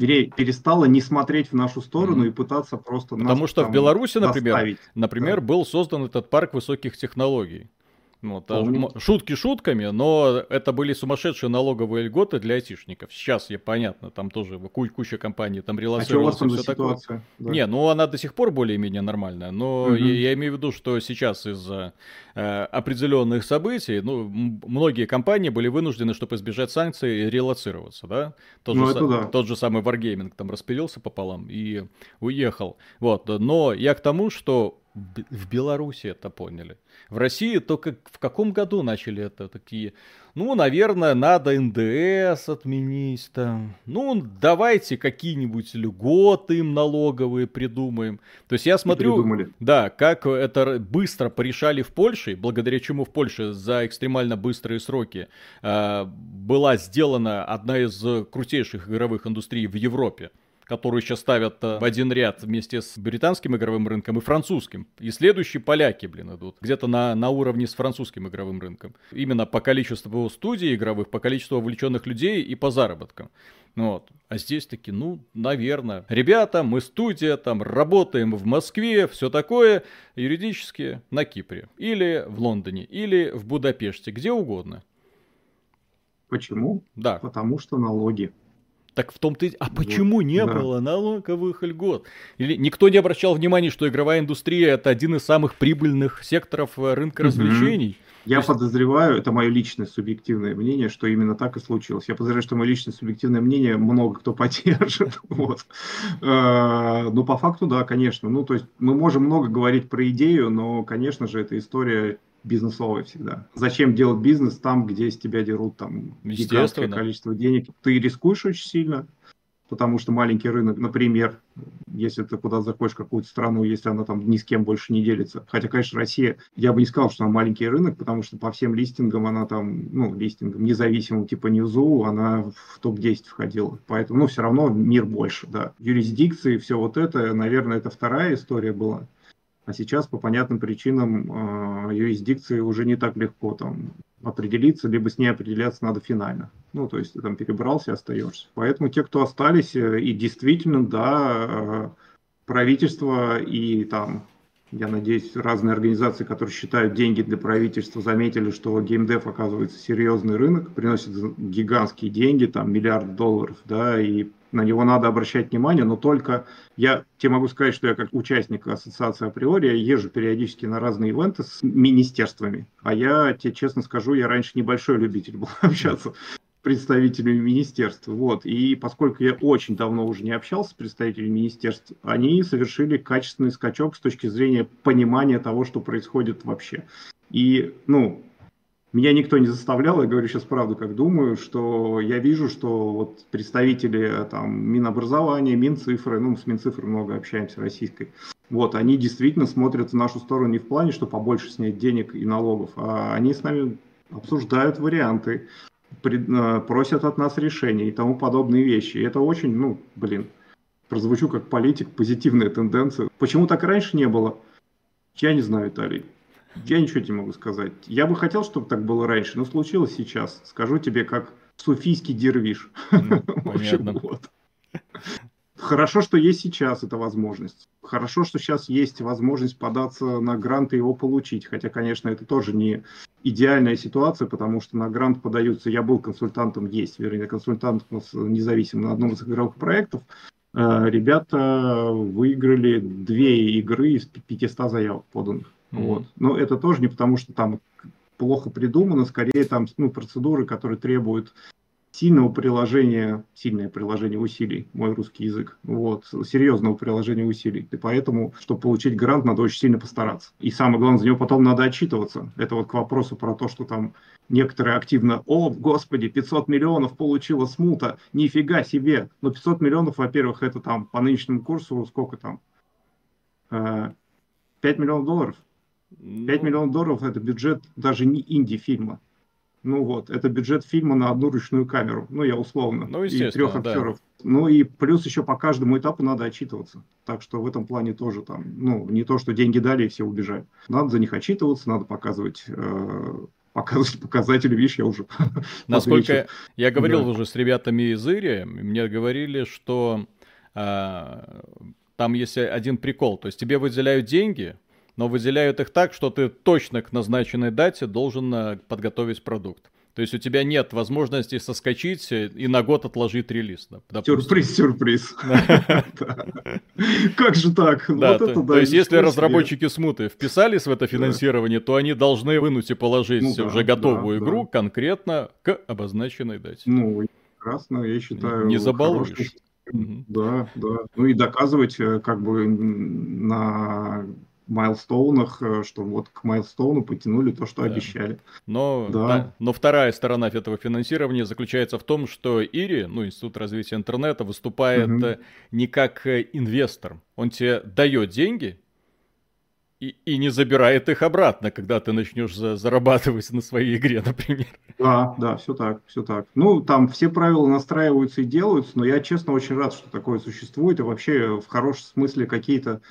вернее, перестала не смотреть в нашу сторону mm-hmm. и пытаться просто Потому нас, что там, в Беларуси, например, например, да. был создан этот парк высоких технологий. Вот, а шутки шутками, но это были сумасшедшие налоговые льготы для айтишников. Сейчас я понятно, там тоже куча компаний там релацировалась а и все такое. Да. Не, ну она до сих пор более-менее нормальная, но угу. я, я имею в виду, что сейчас из-за э, определенных событий, ну, многие компании были вынуждены, чтобы избежать санкций, релацироваться, да? Тот, ну, же, это да. тот же самый Wargaming там распилился пополам и уехал. Вот, но я к тому, что в Беларуси это поняли. В России только в каком году начали это такие? Ну, наверное, надо НДС отменить там. Ну, давайте какие-нибудь льготы им налоговые придумаем. То есть я смотрю, Придумали. да, как это быстро порешали в Польше, благодаря чему в Польше за экстремально быстрые сроки э, была сделана одна из крутейших игровых индустрий в Европе которую сейчас ставят э, в один ряд вместе с британским игровым рынком и французским. И следующие поляки, блин, идут. Где-то на, на уровне с французским игровым рынком. Именно по количеству студий игровых, по количеству вовлеченных людей и по заработкам. Вот. А здесь таки, ну, наверное. Ребята, мы студия, там работаем в Москве, все такое. Юридически на Кипре. Или в Лондоне, или в Будапеште, где угодно. Почему? Да. Потому что налоги. Так в том-то и... А почему не да. было налоговых льгот? Или никто не обращал внимания, что игровая индустрия это один из самых прибыльных секторов э, рынка развлечений? Я есть... подозреваю, это мое личное субъективное мнение, что именно так и случилось. Я подозреваю, что мое личное субъективное мнение много кто поддержит. Вот. Э, ну, по факту, да, конечно. Ну, то есть мы можем много говорить про идею, но, конечно же, эта история бизнесовый всегда. Зачем делать бизнес там, где с тебя дерут там гигантское количество денег? Ты рискуешь очень сильно, потому что маленький рынок, например, если ты куда заходишь в какую-то страну, если она там ни с кем больше не делится. Хотя, конечно, Россия, я бы не сказал, что она маленький рынок, потому что по всем листингам она там, ну, листингам независимым типа Ньюзу, она в топ-10 входила. Поэтому, ну, все равно мир больше, да. Юрисдикции, все вот это, наверное, это вторая история была. А сейчас по понятным причинам э, юрисдикции уже не так легко там определиться, либо с ней определяться надо финально. Ну, то есть ты там перебрался и остаешься. Поэтому те, кто остались, э, и действительно, да, э, правительство и там я надеюсь, разные организации, которые считают деньги для правительства, заметили, что геймдев оказывается серьезный рынок, приносит гигантские деньги, там миллиард долларов, да, и на него надо обращать внимание, но только я тебе могу сказать, что я как участник ассоциации априори я езжу периодически на разные ивенты с министерствами, а я тебе честно скажу, я раньше небольшой любитель был общаться представителями министерств. Вот. И поскольку я очень давно уже не общался с представителями министерств, они совершили качественный скачок с точки зрения понимания того, что происходит вообще. И, ну, меня никто не заставлял, я говорю сейчас правду, как думаю, что я вижу, что вот представители там Минобразования, Минцифры, ну, с Минцифрой много общаемся, российской, вот, они действительно смотрят в нашу сторону не в плане, что побольше снять денег и налогов, а они с нами обсуждают варианты, Э, просят от нас решения и тому подобные вещи. И это очень, ну, блин, прозвучу как политик, позитивная тенденция. Почему так раньше не было? Я не знаю, Виталий. Я ничего не могу сказать. Я бы хотел, чтобы так было раньше, но случилось сейчас. Скажу тебе, как суфийский дервиш. Ну, понятно. вот. Хорошо, что есть сейчас эта возможность. Хорошо, что сейчас есть возможность податься на грант и его получить. Хотя, конечно, это тоже не идеальная ситуация, потому что на грант подаются, я был консультантом, есть, вернее, консультантом независимым на одном из игровых проектов. Э, ребята выиграли две игры из 500 заявок поданных. Mm-hmm. Вот. Но это тоже не потому, что там плохо придумано, скорее там ну, процедуры, которые требуют сильного приложения, сильное приложение усилий, мой русский язык, вот, серьезного приложения усилий. И поэтому, чтобы получить грант, надо очень сильно постараться. И самое главное, за него потом надо отчитываться. Это вот к вопросу про то, что там некоторые активно, о, господи, 500 миллионов получила смута, нифига себе. Но 500 миллионов, во-первых, это там по нынешнему курсу сколько там? 5 э, миллионов долларов. 5 ну... миллионов долларов это бюджет даже не инди-фильма. Ну вот, это бюджет фильма на одну ручную камеру. Ну, я условно. Ну, и трех актеров. Да. Ну и плюс еще по каждому этапу надо отчитываться. Так что в этом плане тоже там, ну, не то, что деньги дали и все убежали. Надо за них отчитываться, надо показывать э, показывать показатели, видишь, я уже Насколько я говорил да. уже с ребятами из Ири, мне говорили, что а, там есть один прикол, то есть тебе выделяют деньги, но выделяют их так, что ты точно к назначенной дате должен э, подготовить продукт. То есть у тебя нет возможности соскочить и на год отложить релиз. Допустим. Сюрприз, сюрприз. Как же так? Да, то есть если разработчики смуты вписались в это финансирование, то они должны вынуть и положить ну уже готовую игру конкретно к обозначенной дате. Ну, прекрасно, я считаю. Не забалуешь. Да, да. Ну и доказывать э, как бы на майлстоунах, э, что вот к майлстоуну потянули то, что да. обещали. Но, да. Да, но вторая сторона этого финансирования заключается в том, что ИРИ, ну, Институт развития интернета, выступает угу. не как э, инвестор. Он тебе дает деньги, и, и не забирает их обратно, когда ты начнешь за, зарабатывать на своей игре, например. Да, да, все так, все так. Ну, там все правила настраиваются и делаются, но я, честно, очень рад, что такое существует, и вообще в хорошем смысле какие-то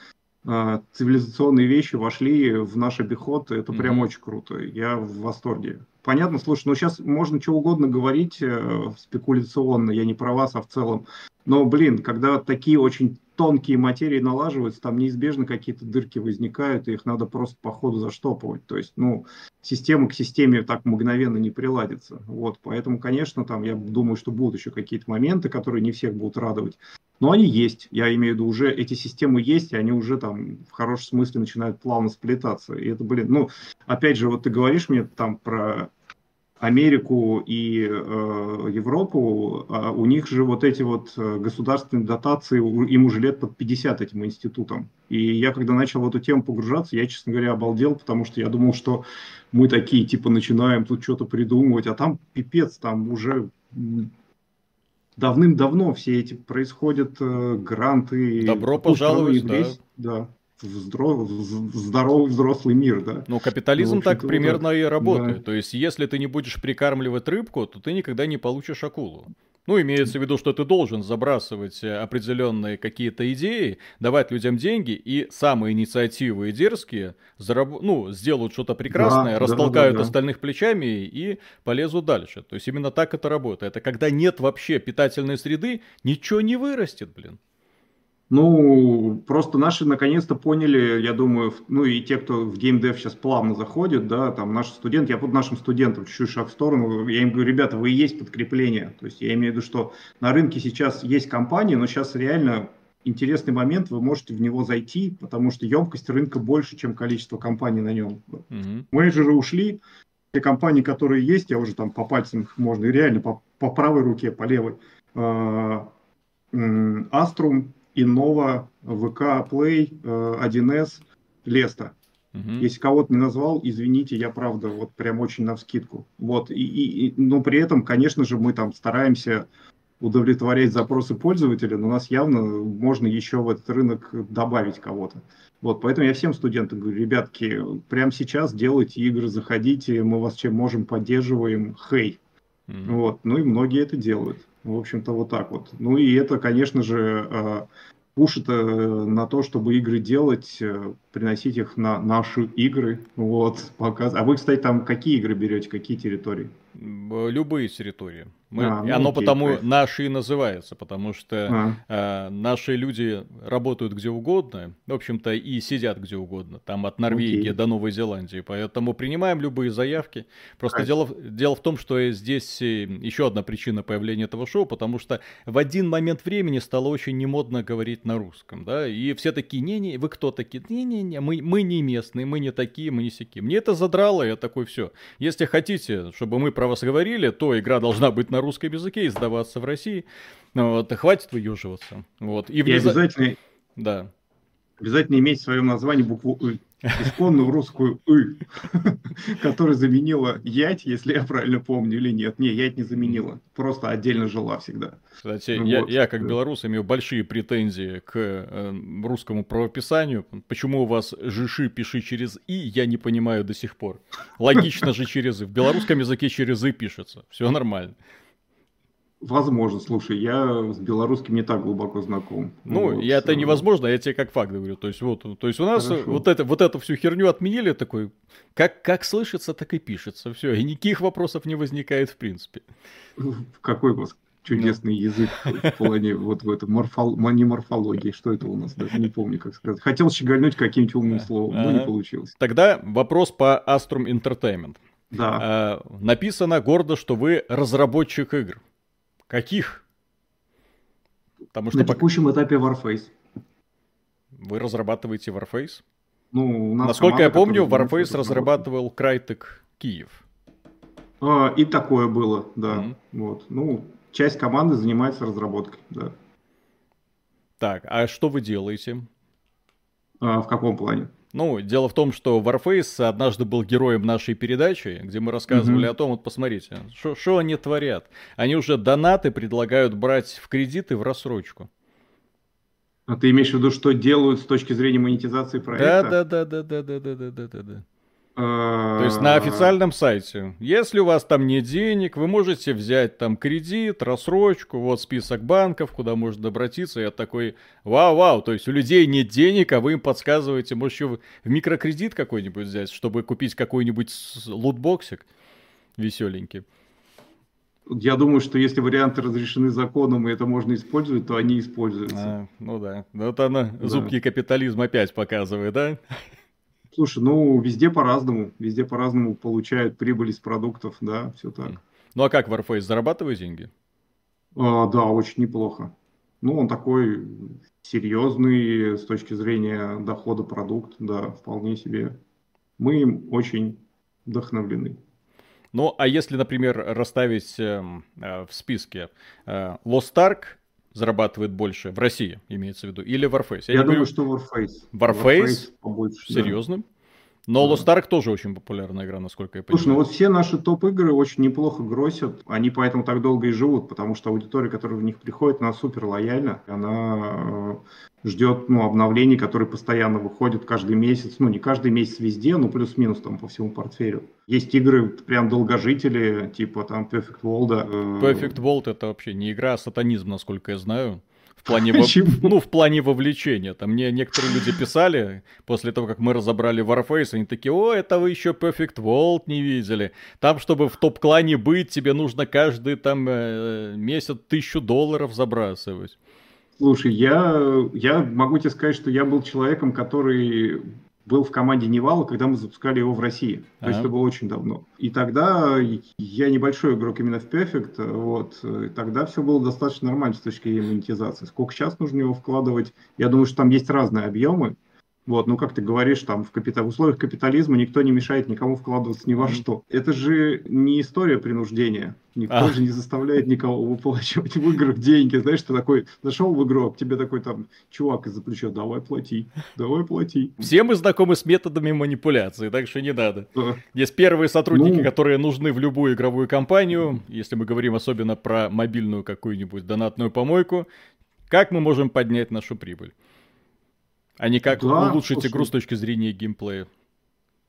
цивилизационные вещи вошли в наш обиход, это mm-hmm. прям очень круто. Я в восторге. Понятно, слушай, ну сейчас можно что угодно говорить э, спекуляционно, я не про вас, а в целом. Но, блин, когда такие очень тонкие материи налаживаются, там неизбежно какие-то дырки возникают, и их надо просто по ходу заштопывать. То есть, ну, система к системе так мгновенно не приладится. Вот, поэтому, конечно, там я думаю, что будут еще какие-то моменты, которые не всех будут радовать. Но они есть, я имею в виду, уже эти системы есть, и они уже там в хорошем смысле начинают плавно сплетаться. И это, блин, ну, опять же, вот ты говоришь мне там про Америку и э, Европу, а у них же вот эти вот э, государственные дотации, им уже лет под 50 этим институтам. И я когда начал в эту тему погружаться, я, честно говоря, обалдел, потому что я думал, что мы такие, типа, начинаем тут что-то придумывать, а там пипец, там уже давным-давно все эти происходят э, гранты. Добро пожаловать, да. да. В, здоров, в здоровый взрослый мир, да. Ну, капитализм ну, так примерно да. и работает. Да. То есть, если ты не будешь прикармливать рыбку, то ты никогда не получишь акулу. Ну, имеется в виду, что ты должен забрасывать э, определенные какие-то идеи, давать людям деньги, и самые инициативы и дерзкие зараб... ну, сделают что-то прекрасное, да, растолкают да, да, да. остальных плечами и полезут дальше. То есть именно так это работает. Это когда нет вообще питательной среды, ничего не вырастет, блин. Ну, просто наши наконец-то поняли, я думаю, ну и те, кто в геймдев сейчас плавно заходит, да, там наши студенты, я под нашим студентам чуть-чуть шаг в сторону, я им говорю, ребята, вы и есть подкрепление. То есть я имею в виду, что на рынке сейчас есть компании, но сейчас реально интересный момент, вы можете в него зайти, потому что емкость рынка больше, чем количество компаний на нем. Mm-hmm. Менеджеры ушли, те компании, которые есть, я уже там по пальцам их можно, и реально по, по правой руке, по левой. Аструм, Innova, ВК Play, 1С, Леста. Угу. Если кого-то не назвал, извините, я правда вот прям очень на вскидку. Вот, и, и, и, но при этом, конечно же, мы там стараемся удовлетворять запросы пользователя, но у нас явно можно еще в этот рынок добавить кого-то. Вот, поэтому я всем студентам говорю, ребятки, прямо сейчас делайте игры, заходите, мы вас чем можем поддерживаем, хей. Mm-hmm. Вот, ну и многие это делают. В общем-то, вот так вот. Ну и это, конечно же, э, пушит э, на то, чтобы игры делать, э, приносить их на наши игры. Вот, показ. А вы, кстати, там какие игры берете, какие территории? Любые территории. Мы, а, ну, оно окей, потому кайф. наши и называется, потому что а. э, наши люди работают где угодно, в общем-то, и сидят где угодно, там от Норвегии окей. до Новой Зеландии, поэтому принимаем любые заявки. Просто дело, дело в том, что здесь э, еще одна причина появления этого шоу, потому что в один момент времени стало очень немодно говорить на русском, да, и все такие, не-не, вы кто такие? Не-не-не, мы, мы не местные, мы не такие, мы не сякие. Мне это задрало, я такой, все. Если хотите, чтобы мы про вас говорили, то игра должна быть на русском языке и сдаваться в России. Вот, хватит выеживаться. Вот. И, внезап... и обязательно... Да. Обязательно иметь в своем названии букву «ы» исконную русскую «ы», которая заменила «ять», если я правильно помню, или нет. Не, «ять» не заменила, просто отдельно жила всегда. Кстати, ну, я, вот. я как белорус имею большие претензии к э, русскому правописанию. Почему у вас «жиши» пиши через «и», я не понимаю до сих пор. Логично же через «и». В белорусском языке через «и» пишется. Все нормально. Возможно, слушай, я с белорусским не так глубоко знаком. Ну, вот. это невозможно, я тебе как факт говорю. То есть, вот, то есть у нас вот, это, вот эту всю херню отменили, такой, как, как слышится, так и пишется. Все, и никаких вопросов не возникает в принципе. Какой у вас чудесный ну. язык в плане вот в этом морфол... не морфологии. Что это у нас? Даже не помню, как сказать. Хотел щегольнуть каким-нибудь умным словом, но не получилось. Тогда вопрос по Astrum Entertainment. Да. А, написано гордо, что вы разработчик игр. Каких? Потому что На текущем пока... этапе Warface. Вы разрабатываете Warface? Ну, Насколько команда, я помню, Warface разрабатывал Крайтек Киев. А, и такое было, да. Mm-hmm. Вот. Ну, часть команды занимается разработкой, да. Так, а что вы делаете? А, в каком плане? Ну, дело в том, что Warface однажды был героем нашей передачи, где мы рассказывали mm-hmm. о том, вот посмотрите, что они творят. Они уже донаты предлагают брать в кредиты в рассрочку. А ты имеешь в виду, что делают с точки зрения монетизации проекта? Да, да, да, да, да, да, да, да, да, да. То есть на официальном сайте. Если у вас там нет денег, вы можете взять там кредит, рассрочку, вот список банков, куда можно обратиться. Я такой, вау-вау, то есть у людей нет денег, а вы им подсказываете, может еще в микрокредит какой-нибудь взять, чтобы купить какой-нибудь lootbox ик веселенький. Я думаю, что если варианты разрешены законом и это можно использовать, то они используются. А, ну да. Вот она, да. зубки капитализма опять показывает, да? Слушай, ну везде по-разному, везде по-разному получают прибыль из продуктов, да, все так. Ну а как Warface зарабатывает деньги? А, да, очень неплохо. Ну, он такой серьезный с точки зрения дохода продукт, да, вполне себе. Мы им очень вдохновлены. Ну, а если, например, расставить э, э, в списке э, Lost Ark зарабатывает больше в России, имеется в виду, или Warface? Я, Я думаю, что Warface. Warface? Warface побольше, Серьезно? Да. Но Lost Ark тоже очень популярная игра, насколько я понимаю. Слушай, ну вот все наши топ-игры очень неплохо гросят, они поэтому так долго и живут, потому что аудитория, которая в них приходит, она супер лояльна, она э, ждет ну, обновлений, которые постоянно выходят каждый месяц, ну не каждый месяц везде, но плюс-минус там по всему портфелю. Есть игры прям долгожители, типа там Perfect World. Э... Perfect World это вообще не игра, а сатанизм, насколько я знаю. В плане, во... ну, в плане вовлечения. Там мне некоторые люди писали, после того, как мы разобрали Warface, они такие, о, это вы еще Perfect World не видели. Там, чтобы в топ-клане быть, тебе нужно каждый там э, месяц тысячу долларов забрасывать. Слушай, я, я могу тебе сказать, что я был человеком, который был в команде Невала, когда мы запускали его в России. То есть это было очень давно. И тогда я небольшой игрок именно в Perfect, вот, и тогда все было достаточно нормально с точки зрения монетизации. Сколько сейчас нужно его вкладывать? Я думаю, что там есть разные объемы. Вот, ну как ты говоришь, там в, капитал, в условиях капитализма никто не мешает никому вкладываться ни во что. Это же не история принуждения. Никто а. же не заставляет никого выплачивать в играх деньги. Знаешь, ты такой зашел в игру, а к тебе такой там чувак из-за плеча, давай плати, давай плати. Все мы знакомы с методами манипуляции, так что не надо. Да. Есть первые сотрудники, ну, которые нужны в любую игровую компанию, если мы говорим особенно про мобильную какую-нибудь донатную помойку. Как мы можем поднять нашу прибыль? А не как да, улучшить слушай, игру с точки зрения геймплея.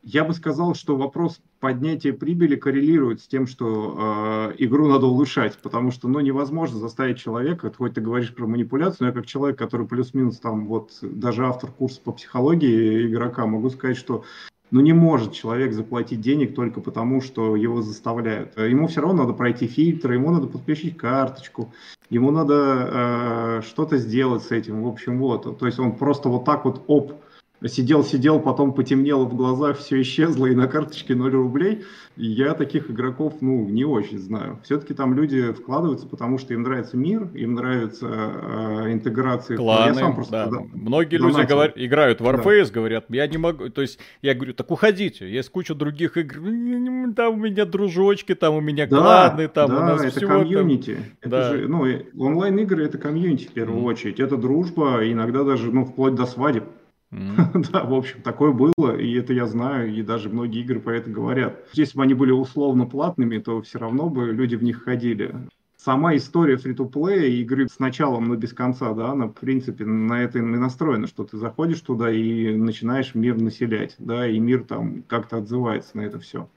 Я бы сказал, что вопрос поднятия прибыли коррелирует с тем, что э, игру надо улучшать, потому что ну, невозможно заставить человека, хоть ты говоришь про манипуляцию, но я как человек, который плюс-минус там вот даже автор курса по психологии игрока, могу сказать, что ну не может человек заплатить денег только потому, что его заставляют. Ему все равно надо пройти фильтры, ему надо подключить карточку, ему надо э, что-то сделать с этим. В общем, вот. То есть он просто вот так вот оп, сидел-сидел, потом потемнело в глазах, все исчезло, и на карточке 0 рублей. я таких игроков, ну, не очень знаю. Все-таки там люди вкладываются, потому что им нравится мир, им нравится э, интеграция. Кланы, я сам просто, да. Да, Многие люди говор... играют в Warface, да. говорят, я не могу, то есть я говорю, так уходите, есть куча других игр, там у меня дружочки, там у меня да, кланы, там да, у нас это все комьюнити. Там... Это да. же, ну, онлайн-игры это комьюнити в первую mm. очередь, это дружба, иногда даже, ну, вплоть до свадеб. Mm-hmm. да, в общем, такое было, и это я знаю, и даже многие игры про это говорят. Если бы они были условно платными, то все равно бы люди в них ходили. Сама история фри-то-плея игры с началом, но без конца, да, она, в принципе, на это и настроена, что ты заходишь туда и начинаешь мир населять, да, и мир там как-то отзывается на это все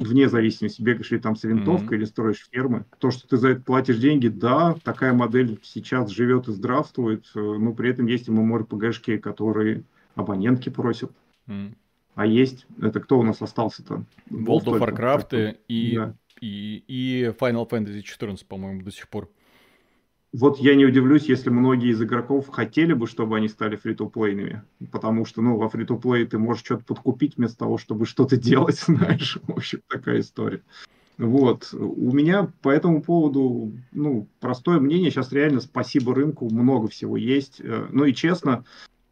вне зависимости, бегаешь ли там с винтовкой mm-hmm. или строишь фермы. То, что ты за это платишь деньги, да, такая модель сейчас живет и здравствует, э, но при этом есть и MMORPG-шки, которые абонентки просят. Mm. А есть, это кто у нас остался-то? World of Warcraft и, да. и, и Final Fantasy 14, по-моему, до сих пор. Вот я не удивлюсь, если многие из игроков хотели бы, чтобы они стали фри-то-плейными, потому что, ну, во фри-то-плей ты можешь что-то подкупить вместо того, чтобы что-то делать, знаешь, в общем, такая история. Вот. У меня по этому поводу, ну, простое мнение, сейчас реально спасибо рынку, много всего есть. Э, ну и честно,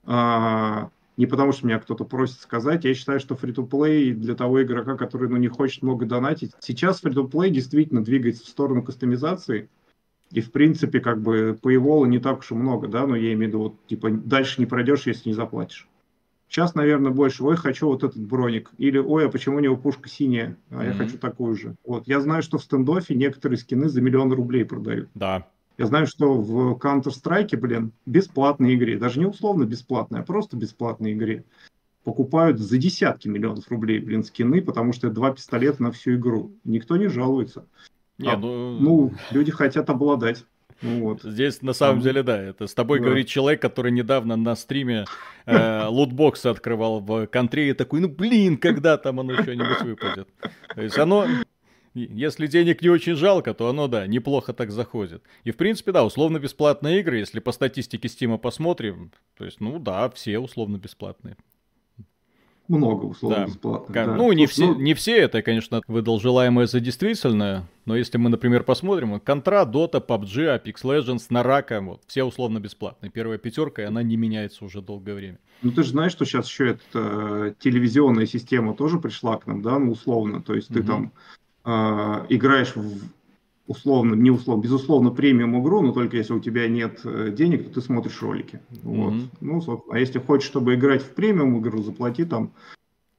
а, не потому что меня кто-то просит сказать, я считаю, что фри-то-плей для того игрока, который, ну, не хочет много донатить, сейчас фри-то-плей действительно двигается в сторону кастомизации, и, в принципе, как бы Evolve не так уж и много, да, но я имею в виду, вот, типа, дальше не пройдешь, если не заплатишь. Сейчас, наверное, больше, ой, хочу вот этот броник. Или, ой, а почему у него пушка синяя, а mm-hmm. я хочу такую же. Вот, я знаю, что в стендофе некоторые скины за миллион рублей продают. Да. Я знаю, что в Counter-Strike, блин, бесплатной игре, даже не условно бесплатной, а просто бесплатной игре, покупают за десятки миллионов рублей, блин, скины, потому что это два пистолета на всю игру. Никто не жалуется. Не, а, ну... ну, люди хотят обладать. Ну, вот. Здесь на самом деле, да, это с тобой да. говорит человек, который недавно на стриме э, лутбоксы открывал в контре и такой, ну блин, когда там оно что-нибудь выпадет. То есть оно, если денег не очень жалко, то оно, да, неплохо так заходит. И в принципе, да, условно бесплатные игры, если по статистике Стима посмотрим, то есть, ну да, все условно бесплатные много условно да. бесплатно. Да. Ну, не все, ну... не все это, конечно, выдал желаемое за действительное, но если мы, например, посмотрим, Контра, Дота, PUBG, Apex Legends, Нарака, вот, все условно бесплатные. Первая пятерка, и она не меняется уже долгое время. Ну, ты же знаешь, что сейчас еще эта э, телевизионная система тоже пришла к нам, да, ну, условно, то есть угу. ты там э, играешь в условно, не условно, безусловно, премиум игру, но только если у тебя нет э, денег, то ты смотришь ролики. Вот. Mm-hmm. Ну, а если хочешь, чтобы играть в премиум игру, заплати там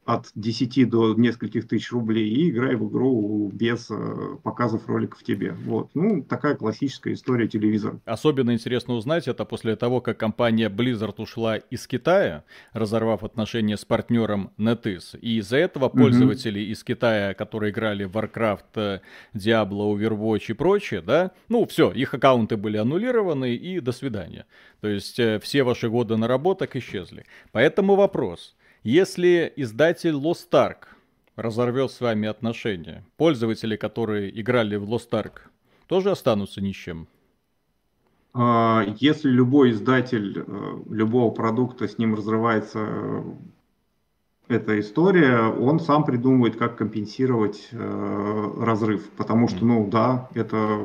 от 10 до нескольких тысяч рублей и играй в игру без э, показов роликов тебе. Вот. Ну, такая классическая история телевизора. Особенно интересно узнать это после того, как компания Blizzard ушла из Китая, разорвав отношения с партнером NetEase. И из-за этого пользователи mm-hmm. из Китая, которые играли в Warcraft, э, Diablo, Overwatch и прочее, да, ну все, их аккаунты были аннулированы и до свидания. То есть э, все ваши годы наработок исчезли. Поэтому вопрос – если издатель Lost Ark разорвет с вами отношения, пользователи, которые играли в Lost Ark, тоже останутся ни с чем? А, если любой издатель э, любого продукта с ним разрывается э, эта история, он сам придумывает, как компенсировать э, разрыв. Потому что, ну да, это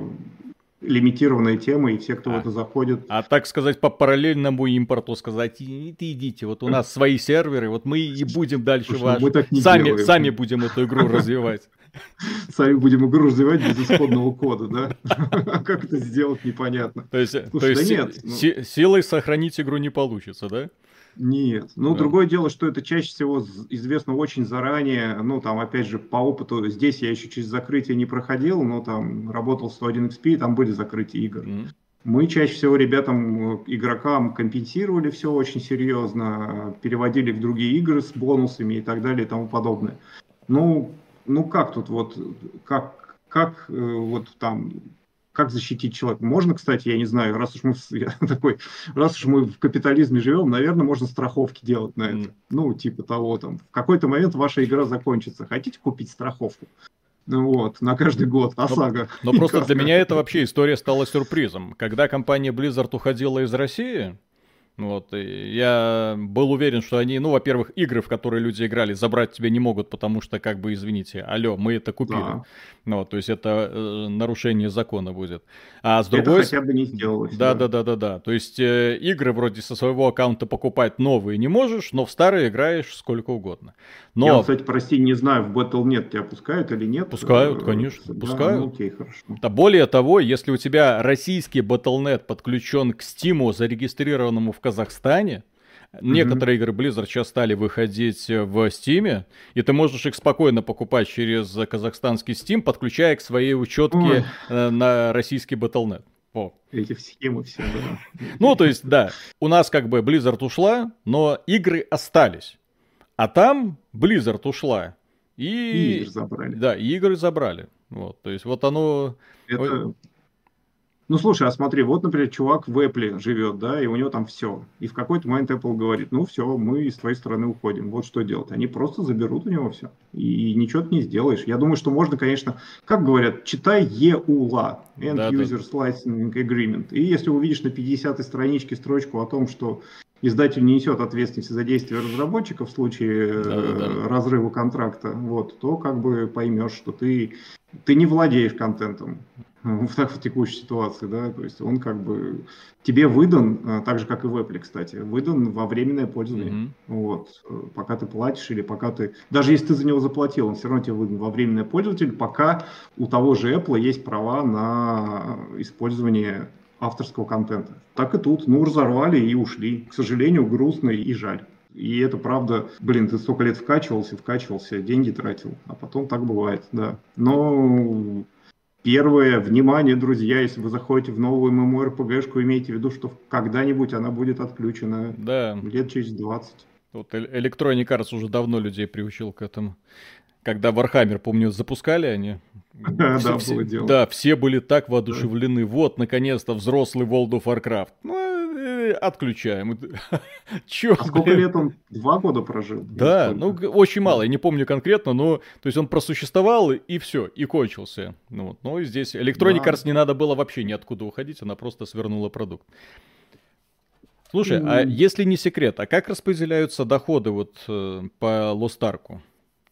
лимитированная тема, и все, кто а, в это заходит... А так сказать, по параллельному импорту сказать, идите, идите, вот у нас свои серверы, вот мы и будем дальше Слушай, так не сами, делаем. сами будем эту игру развивать. Сами будем игру развивать без исходного кода, да? Как это сделать, непонятно. То есть, то есть ну. силой сохранить игру не получится, да? Нет. Ну, да. другое дело, что это чаще всего известно очень заранее. Ну, там, опять же, по опыту, здесь я еще через закрытие не проходил, но там работал 101XP, и там были закрытия игр. Mm. Мы чаще всего ребятам, игрокам компенсировали все очень серьезно, переводили в другие игры с бонусами и так далее и тому подобное. Ну, ну как тут вот, как, как э, вот там как защитить человека? Можно, кстати, я не знаю, раз уж мы я такой, раз уж мы в капитализме живем, наверное, можно страховки делать на это. Mm. Ну, типа того, там, в какой-то момент ваша игра закончится. Хотите купить страховку? Ну вот, на каждый год, ОСАГО. Но, но просто для меня это вообще история стала сюрпризом. Когда компания Blizzard уходила из России, вот, я был уверен, что они, ну, во-первых, игры, в которые люди играли, забрать тебе не могут, потому что, как бы, извините, алло, мы это купили. Да. Ну, вот, то есть это э, нарушение закона будет. А с другой... Это хотя бы не сделалось. Да, да, да, да, да. То есть э, игры вроде со своего аккаунта покупать новые не можешь, но в старые играешь сколько угодно. Но... Я, кстати, прости, не знаю, в Battle.net тебя пускают или нет. Пускают, э, конечно, да, пускают. Ну, окей, хорошо. Да, более того, если у тебя российский Battle.net подключен к Steam, зарегистрированному в Казахстане, Некоторые игры Blizzard сейчас стали выходить в Steam, и ты можешь их спокойно покупать через казахстанский Steam, подключая к своей учетке. Э, на российский Battle.net. О. Эти схемы все, да. Ну, то есть, да, у нас как бы Blizzard ушла, но игры остались. А там Blizzard ушла. И, и игры забрали. Да, и игры забрали. Вот, то есть вот оно... Это ну, слушай, а смотри, вот, например, чувак в Apple живет, да, и у него там все. И в какой-то момент Apple говорит, ну все, мы с твоей стороны уходим. Вот что делать. Они просто заберут у него все. И ничего ты не сделаешь. Я думаю, что можно, конечно, как говорят, читай EULA, End да, Users да. Licensing Agreement. И если увидишь на 50-й страничке строчку о том, что издатель не несет ответственности за действия разработчика в случае да, да, да. разрыва контракта, вот, то как бы поймешь, что ты, ты не владеешь контентом в, так, в текущей ситуации, да, то есть он как бы тебе выдан, а, так же как и в Apple, кстати, выдан во временное пользование, mm-hmm. вот, пока ты платишь или пока ты, даже если ты за него заплатил, он все равно тебе выдан во временное пользование, пока у того же Apple есть права на использование авторского контента. Так и тут, ну, разорвали и ушли. К сожалению, грустно и жаль. И это правда, блин, ты столько лет вкачивался, вкачивался, деньги тратил, а потом так бывает, да. Но Первое, внимание, друзья, если вы заходите в новую MMORPG-шку, имейте в виду, что когда-нибудь она будет отключена. Да. Лет через 20. Вот Electronic Arts уже давно людей приучил к этому. Когда Warhammer, помню, запускали они. Да, все, было дело. Да, все были так воодушевлены. Вот, наконец-то, взрослый World of Warcraft. Ну, отключаем. Чё, а сколько лет он? Два года прожил? Да, ну очень мало, я не помню конкретно, но то есть он просуществовал и все, и кончился. Ну, вот. Но здесь Electronic Arts не надо было вообще ниоткуда уходить, она просто свернула продукт. Слушай, а если не секрет, а как распределяются доходы вот э, по Лостарку?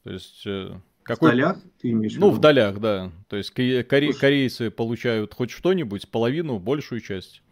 То есть... Э, какой... В долях ты имеешь Ну, в долях, да. То есть коре... корейцы получают хоть что-нибудь, половину, большую часть.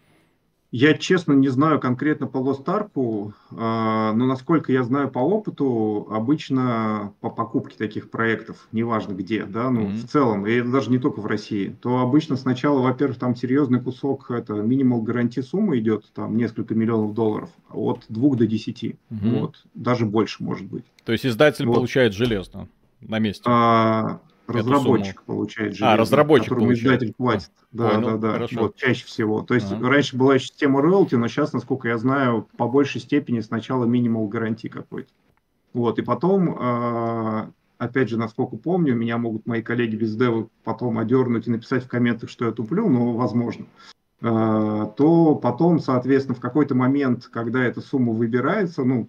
Я, честно, не знаю конкретно по Lost Ark, но, насколько я знаю по опыту, обычно по покупке таких проектов, неважно где, да, ну, mm-hmm. в целом, и это даже не только в России, то обычно сначала, во-первых, там серьезный кусок, это минимал гарантии суммы идет, там несколько миллионов долларов, от двух до десяти, mm-hmm. вот, даже больше может быть. То есть издатель вот. получает железно на месте? А, разработчик получает железо, а, разработчик которому получает. издатель платит. Да, Понял, да, да. Хорошо. Вот, чаще всего. То есть ага. раньше была система роялти, но сейчас, насколько я знаю, по большей степени сначала минимал гарантии какой-то. Вот, и потом, а, опять же, насколько помню, меня могут мои коллеги без дева потом одернуть и написать в комментах, что я туплю, но возможно а, то потом, соответственно, в какой-то момент, когда эта сумма выбирается, ну,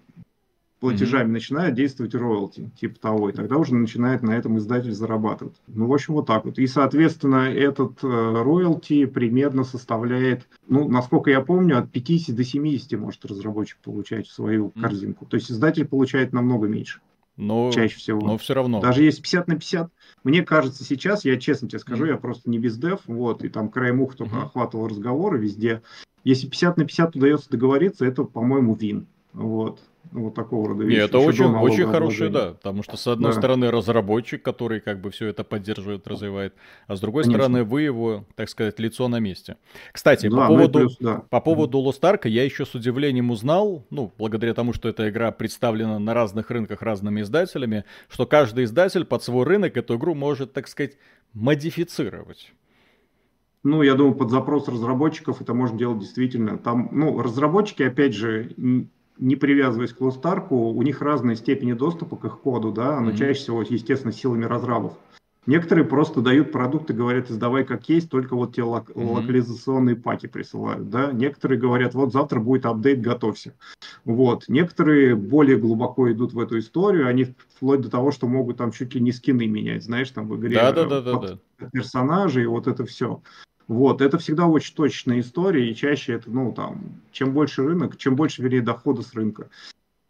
платежами mm-hmm. начинает действовать роялти, типа того, и тогда уже начинает на этом издатель зарабатывать. Ну, в общем, вот так вот. И, соответственно, этот э, роялти примерно составляет, ну, насколько я помню, от 50 до 70 может разработчик получать в свою mm-hmm. корзинку. То есть издатель получает намного меньше. Но, чаще всего. Но все равно. Даже если 50 на 50, мне кажется, сейчас, я честно тебе скажу, mm-hmm. я просто не без дев, вот, и там краем уха только mm-hmm. охватывал разговоры везде. Если 50 на 50 удается договориться, это, по-моему, вин. Вот вот такого рода вещи. Нет, это очень, очень хороший, да, потому что с одной да. стороны разработчик, который как бы все это поддерживает, развивает, а с другой Конечно. стороны вы его, так сказать, лицо на месте. Кстати, да, по поводу, плюс, да. по поводу Lost Ark я еще с удивлением узнал, ну, благодаря тому, что эта игра представлена на разных рынках разными издателями, что каждый издатель под свой рынок эту игру может, так сказать, модифицировать. Ну, я думаю, под запрос разработчиков это можно делать действительно. Там, ну, разработчики, опять же, не привязываясь к Лостарку, у них разные степени доступа к их коду, да, но mm-hmm. чаще всего, естественно, силами разрабов. Некоторые просто дают продукты, говорят, издавай как есть, только вот те лок- mm-hmm. локализационные паки присылают, да. Некоторые говорят, вот завтра будет апдейт, готовься. Вот. Некоторые более глубоко идут в эту историю, они вплоть до того, что могут там чуть ли не скины менять, знаешь, там в игре да, да, да, да, да. персонажей, вот это все. Вот, это всегда очень точная история, и чаще это, ну, там, чем больше рынок, чем больше, вернее, дохода с рынка,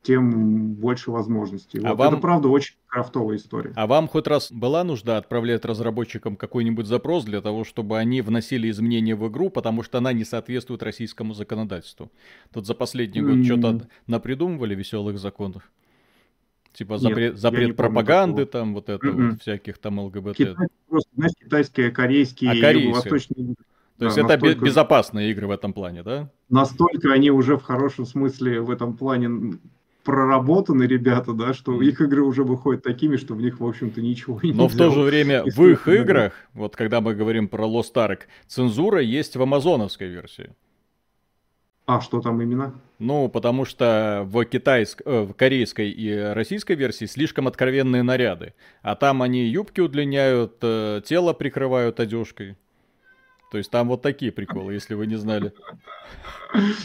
тем больше возможностей. А вот вам... Это, правда, очень крафтовая история. А вам хоть раз была нужда отправлять разработчикам какой-нибудь запрос для того, чтобы они вносили изменения в игру, потому что она не соответствует российскому законодательству? Тут за последний год mm. что-то напридумывали веселых законов? Типа запрет, Нет, запрет пропаганды, там вот это mm-hmm. вот, всяких там ЛГБТ. Китай, просто, знаешь, китайские, корейские, а юго-восточные. То есть да, это настолько... безопасные игры в этом плане, да? Настолько они уже в хорошем смысле в этом плане проработаны ребята, да, что их игры уже выходят такими, что в них, в общем-то, ничего не Но в то же время в их играх, вот когда мы говорим про Lost Ark, цензура есть в амазоновской версии. А что там именно? Ну, потому что в, китайск... э, в корейской и российской версии слишком откровенные наряды. А там они юбки удлиняют, э, тело прикрывают одежкой. То есть там вот такие приколы, если вы не знали.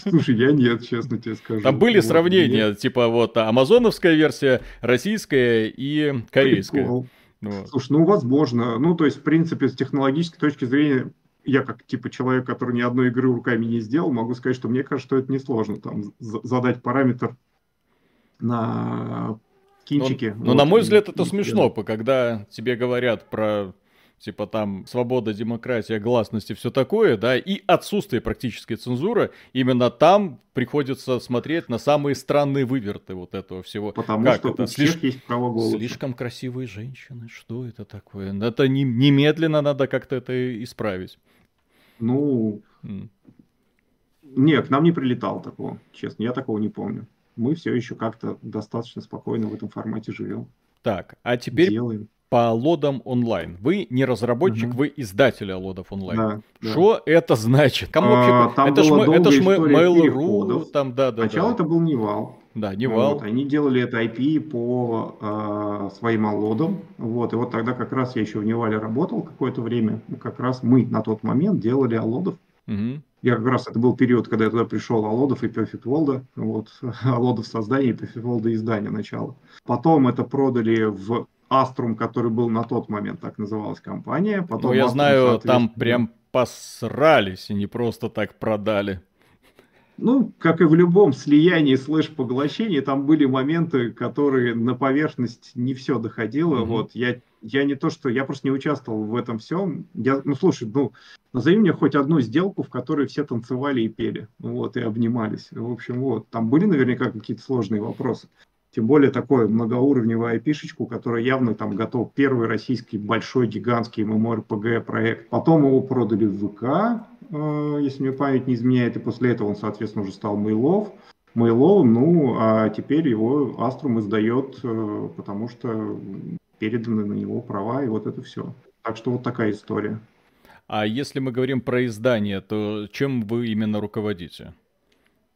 Слушай, я нет, честно тебе скажу. Там были вот, сравнения, нет. типа вот амазоновская версия, российская и корейская. Прикол. Вот. Слушай, ну возможно. Ну, то есть, в принципе, с технологической точки зрения я как типа человек, который ни одной игры руками не сделал, могу сказать, что мне кажется, что это несложно. Там задать параметр на кинчике. Ну, вот, ну на мой взгляд, это смешно, когда тебе говорят про типа там свобода, демократия, гласность и все такое, да, и отсутствие практической цензуры, именно там приходится смотреть на самые странные выверты вот этого всего. Потому как что это? у Слиш... есть право голоса. Слишком красивые женщины, что это такое? Это не... немедленно надо как-то это исправить. Ну, mm. нет, к нам не прилетал такого, честно, я такого не помню. Мы все еще как-то достаточно спокойно в этом формате живем. Так, а теперь Делаем. по Аллодам онлайн. Вы не разработчик, угу. вы издатель Аллодов онлайн. Да, Что да. это значит? Кому вообще? А, там это ж мы, это ж мы Mail.ru, там, да, да. Сначала да. это был Nival. Да, Nival. Вот, они делали это IP по э, своим аллодам. Вот, и вот тогда как раз я еще в Nival е работал какое-то время. Как раз мы на тот момент делали аллодов. Угу. Я как раз, это был период, когда я туда пришел, Аллодов и Perfect World, вот, Аллодов создание и Perfect World издание начало. Потом это продали в Astrum, который был на тот момент, так называлась компания. Потом ну, я Astrum, знаю, там прям посрались и не просто так продали. Ну, как и в любом слиянии слэш-поглощении, там были моменты, которые на поверхность не все доходило. Mm-hmm. Вот я, я не то, что я просто не участвовал в этом всем. Я, ну, слушай, ну, назови мне хоть одну сделку, в которой все танцевали и пели, вот, и обнимались. В общем, вот, там были наверняка какие-то сложные вопросы. Тем более такой многоуровневую IP-шечку, которая явно там готов первый российский большой гигантский MMORPG проект. Потом его продали в ВК, если мне память не изменяет, и после этого он, соответственно, уже стал Мейлов. Мейловым, ну, а теперь его Аструм издает, э, потому что переданы на него права, и вот это все. Так что вот такая история. А если мы говорим про издание, то чем вы именно руководите?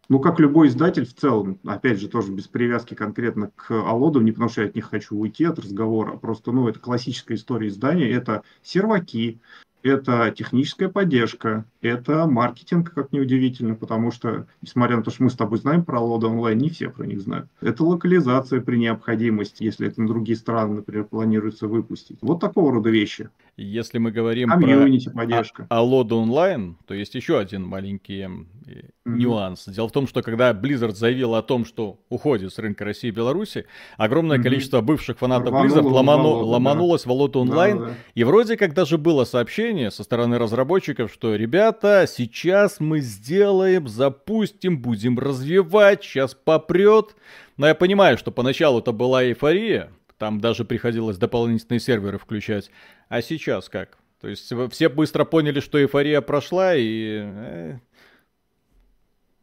Ну, как любой издатель в целом, опять же, тоже без привязки конкретно к Аллодам, не потому что я от них хочу уйти от разговора, просто, ну, это классическая история издания, это серваки, это техническая поддержка, это маркетинг, как неудивительно, потому что, несмотря на то, что мы с тобой знаем про Аллоды Онлайн, не все про них знают. Это локализация при необходимости, если это на другие страны, например, планируется выпустить. Вот такого рода вещи. Если мы говорим Комьюнити, про поддержка. Аллоды Онлайн, то есть еще один маленький mm-hmm. нюанс. Дело в том, что когда Blizzard заявил о том, что уходит с рынка России и Беларуси, огромное mm-hmm. количество бывших фанатов Blizzard ломану, ломанулось да. в лоды онлайн, да, да. и вроде как даже было сообщение со стороны разработчиков, что ребят ребята, сейчас мы сделаем, запустим, будем развивать, сейчас попрет. Но я понимаю, что поначалу это была эйфория, там даже приходилось дополнительные серверы включать. А сейчас как? То есть все быстро поняли, что эйфория прошла и...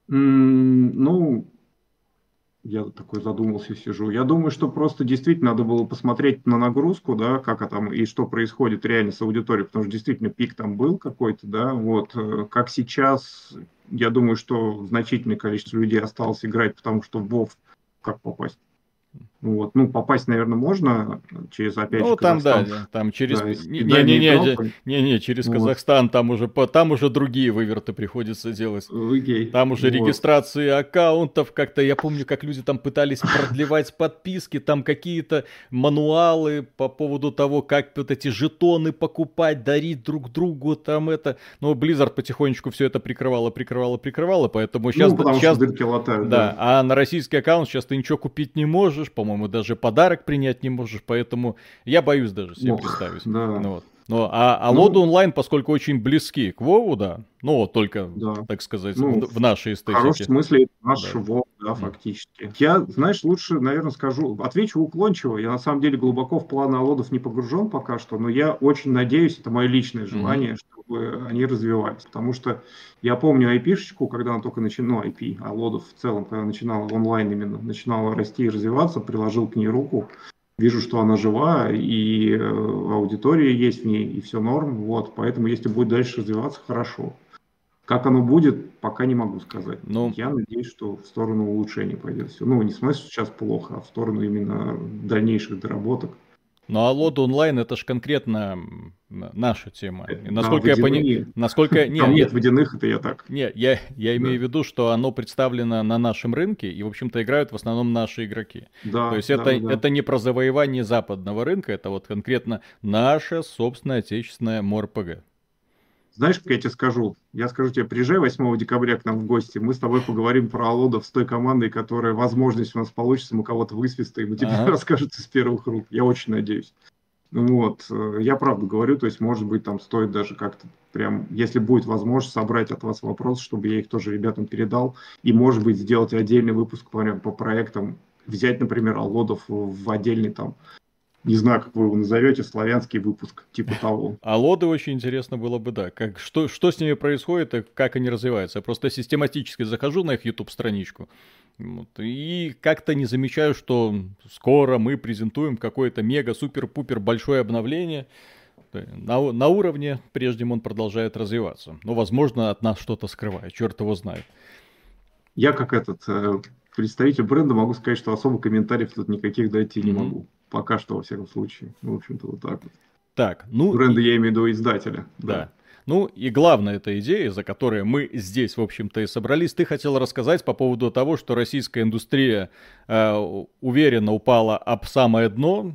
Mm, ну, я такой задумался, сижу. Я думаю, что просто действительно надо было посмотреть на нагрузку, да, как там и что происходит реально с аудиторией, потому что действительно пик там был какой-то, да, вот, э, как сейчас, я думаю, что значительное количество людей осталось играть, потому что в WoW как попасть? Вот. Ну, попасть, наверное, можно через, опять ну, же, там, Казахстан. да, там через... Не-не-не, не-не, через вот. Казахстан, там уже, там уже другие выверты приходится делать. Окей. Там уже вот. регистрации аккаунтов, как-то, я помню, как люди там пытались продлевать подписки, там какие-то мануалы по поводу того, как вот эти жетоны покупать, дарить друг другу, там это... Ну, Blizzard потихонечку все это прикрывало, прикрывало, прикрывало, поэтому сейчас... Ну, сейчас дырки латают, да. да. А на российский аккаунт сейчас ты ничего купить не можешь, по по-моему, даже подарок принять не можешь, поэтому я боюсь даже себе Ох, представить. Да. Ну, вот. Ну, а, а ну, лоды онлайн, поскольку очень близки к Вову, да, ну вот только, да. так сказать, ну, в, в нашей эстетике. В хорошем смысле это наш да. Вов, да, фактически. Я, знаешь, лучше, наверное, скажу, отвечу уклончиво. Я на самом деле глубоко в планы Алодов не погружен пока что, но я очень надеюсь, это мое личное желание, mm-hmm. чтобы они развивались. Потому что я помню IP-шечку, когда она только начинала, ну, IP, Алодов в целом, когда начинала онлайн именно, начинала расти и развиваться, приложил к ней руку вижу, что она жива, и э, аудитория есть в ней, и все норм, вот, поэтому если будет дальше развиваться, хорошо. Как оно будет, пока не могу сказать. Но... Я надеюсь, что в сторону улучшения пойдет все. Ну, не в смысле, что сейчас плохо, а в сторону именно дальнейших доработок. Ну а лот онлайн это же конкретно наша тема. И насколько а, я понимаю, насколько нет, нет водяных, это я так. Нет, я я имею да. в виду, что оно представлено на нашем рынке и в общем-то играют в основном наши игроки. Да. То есть да, это да. это не про завоевание западного рынка, это вот конкретно наша собственная отечественная МОРПГ. Знаешь, как я тебе скажу? Я скажу тебе, приезжай 8 декабря к нам в гости, мы с тобой поговорим про Алодов с той командой, которая, возможность у нас получится, мы кого-то высвистаем, и тебе ага. расскажут из первых рук. Я очень надеюсь. Вот, э, я правду говорю, то есть, может быть, там стоит даже как-то прям, если будет возможность, собрать от вас вопросы, чтобы я их тоже ребятам передал, и, может быть, сделать отдельный выпуск по, по проектам, взять, например, Алодов в отдельный там не знаю, как вы его назовете, славянский выпуск, типа того. А лоды очень интересно было бы, да. Как, что, что с ними происходит и как они развиваются. Я просто систематически захожу на их YouTube-страничку вот, и как-то не замечаю, что скоро мы презентуем какое-то мега-супер-пупер большое обновление. На, на уровне, прежде он продолжает развиваться. Но, возможно, от нас что-то скрывает, черт его знает. Я как этот э, представитель бренда могу сказать, что особо комментариев тут никаких дать mm-hmm. не могу. Пока что, во всяком случае. В общем-то, вот так вот. Так, ну... Бренда и... я имею в виду издателя. Да. да. Ну и главная эта идея, за которой мы здесь, в общем-то, и собрались, ты хотел рассказать по поводу того, что российская индустрия э, уверенно упала об самое дно,